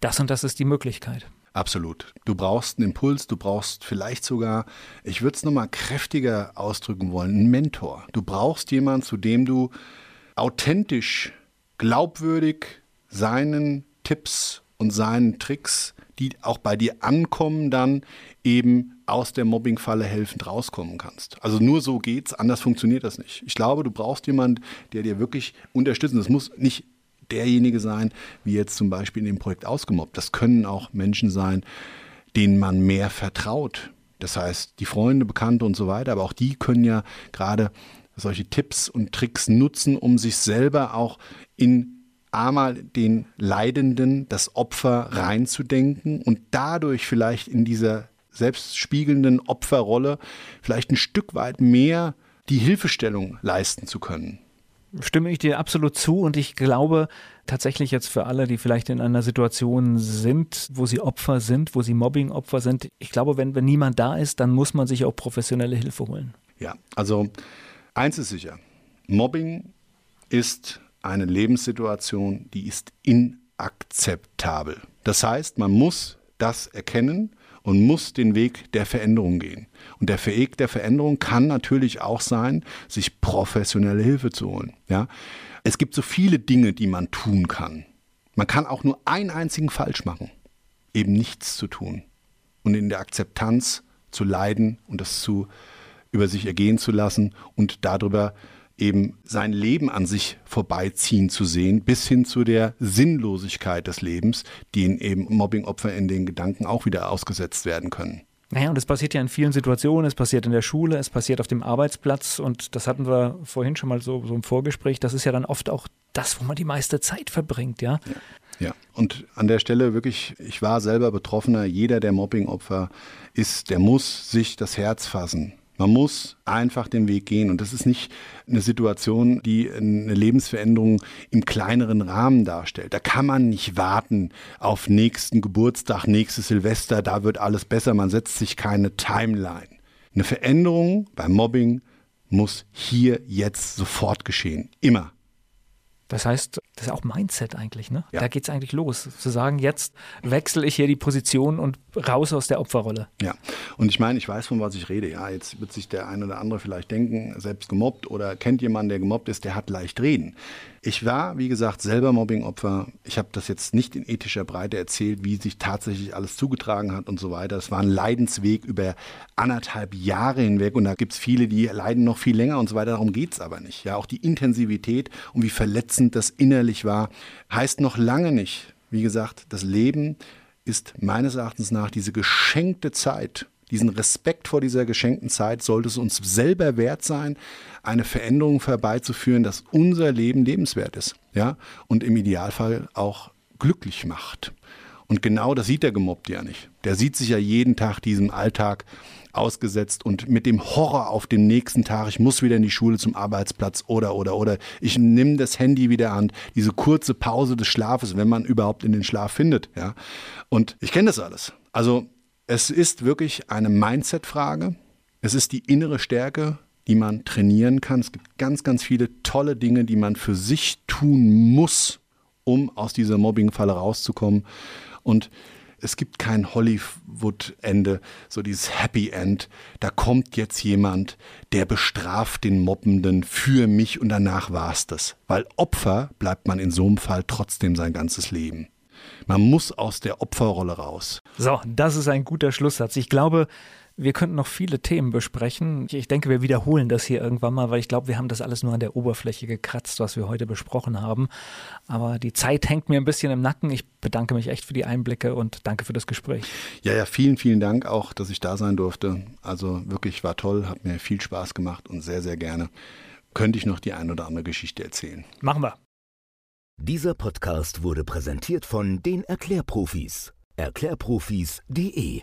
das und das ist die Möglichkeit. Absolut. Du brauchst einen Impuls, du brauchst vielleicht sogar, ich würde es nochmal kräftiger ausdrücken wollen, einen Mentor. Du brauchst jemanden, zu dem du authentisch, glaubwürdig seinen Tipps und seinen Tricks die auch bei dir ankommen, dann eben aus der Mobbingfalle helfend rauskommen kannst. Also nur so geht's, anders funktioniert das nicht. Ich glaube, du brauchst jemanden, der dir wirklich unterstützt. Das muss nicht derjenige sein, wie jetzt zum Beispiel in dem Projekt ausgemobbt. Das können auch Menschen sein, denen man mehr vertraut. Das heißt, die Freunde, Bekannte und so weiter, aber auch die können ja gerade solche Tipps und Tricks nutzen, um sich selber auch in einmal den Leidenden, das Opfer reinzudenken und dadurch vielleicht in dieser selbstspiegelnden Opferrolle vielleicht ein Stück weit mehr die Hilfestellung leisten zu können. Stimme ich dir absolut zu und ich glaube tatsächlich jetzt für alle, die vielleicht in einer Situation sind, wo sie Opfer sind, wo sie Mobbing-Opfer sind, ich glaube, wenn, wenn niemand da ist, dann muss man sich auch professionelle Hilfe holen. Ja, also eins ist sicher, Mobbing ist eine Lebenssituation, die ist inakzeptabel. Das heißt, man muss das erkennen und muss den Weg der Veränderung gehen. Und der Weg der Veränderung kann natürlich auch sein, sich professionelle Hilfe zu holen. Ja? Es gibt so viele Dinge, die man tun kann. Man kann auch nur einen einzigen falsch machen, eben nichts zu tun und in der Akzeptanz zu leiden und das zu über sich ergehen zu lassen und darüber eben sein Leben an sich vorbeiziehen zu sehen, bis hin zu der Sinnlosigkeit des Lebens, die eben Mobbingopfer in den Gedanken auch wieder ausgesetzt werden können. Naja, und es passiert ja in vielen Situationen. Es passiert in der Schule, es passiert auf dem Arbeitsplatz. Und das hatten wir vorhin schon mal so, so im Vorgespräch. Das ist ja dann oft auch das, wo man die meiste Zeit verbringt, ja? ja. Ja, und an der Stelle wirklich, ich war selber Betroffener. Jeder, der Mobbingopfer ist, der muss sich das Herz fassen man muss einfach den Weg gehen. Und das ist nicht eine Situation, die eine Lebensveränderung im kleineren Rahmen darstellt. Da kann man nicht warten auf nächsten Geburtstag, nächstes Silvester, da wird alles besser. Man setzt sich keine Timeline. Eine Veränderung beim Mobbing muss hier jetzt sofort geschehen. Immer. Das heißt, das ist auch Mindset eigentlich, ne? Ja. Da geht es eigentlich los. Zu sagen, jetzt wechsle ich hier die Position und raus aus der Opferrolle. Ja, und ich meine, ich weiß, von was ich rede. Ja, jetzt wird sich der eine oder andere vielleicht denken, selbst gemobbt oder kennt jemanden, der gemobbt ist, der hat leicht reden. Ich war, wie gesagt, selber Mobbingopfer. Ich habe das jetzt nicht in ethischer Breite erzählt, wie sich tatsächlich alles zugetragen hat und so weiter. Es war ein Leidensweg über anderthalb Jahre hinweg und da gibt es viele, die leiden noch viel länger und so weiter. Darum geht es aber nicht. Ja, auch die Intensivität und wie verletzend das innerlich war, heißt noch lange nicht, wie gesagt, das Leben ist meines Erachtens nach diese geschenkte Zeit, diesen Respekt vor dieser geschenkten Zeit sollte es uns selber wert sein, eine Veränderung herbeizuführen, dass unser Leben lebenswert ist, ja, und im Idealfall auch glücklich macht. Und genau das sieht der Gemobbte ja nicht. Der sieht sich ja jeden Tag diesem Alltag ausgesetzt und mit dem Horror auf den nächsten Tag, ich muss wieder in die Schule zum Arbeitsplatz oder oder oder ich nehme das Handy wieder an, diese kurze Pause des Schlafes, wenn man überhaupt in den Schlaf findet, ja. Und ich kenne das alles. Also es ist wirklich eine Mindset-Frage. Es ist die innere Stärke, die man trainieren kann. Es gibt ganz, ganz viele tolle Dinge, die man für sich tun muss, um aus dieser Mobbing-Falle rauszukommen. Und Es gibt kein Hollywood-Ende, so dieses Happy End. Da kommt jetzt jemand, der bestraft den Mobbenden für mich und danach war's das. Weil Opfer bleibt man in so einem Fall trotzdem sein ganzes Leben. Man muss aus der Opferrolle raus. So, das ist ein guter Schlusssatz. Ich glaube, wir könnten noch viele Themen besprechen. Ich denke, wir wiederholen das hier irgendwann mal, weil ich glaube, wir haben das alles nur an der Oberfläche gekratzt, was wir heute besprochen haben. Aber die Zeit hängt mir ein bisschen im Nacken. Ich bedanke mich echt für die Einblicke und danke für das Gespräch. Ja, ja, vielen, vielen Dank auch, dass ich da sein durfte. Also wirklich war toll, hat mir viel Spaß gemacht und sehr, sehr gerne könnte ich noch die ein oder andere Geschichte erzählen. Machen wir. Dieser Podcast wurde präsentiert von den Erklärprofis. Erklärprofis.de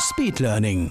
Speed Learning.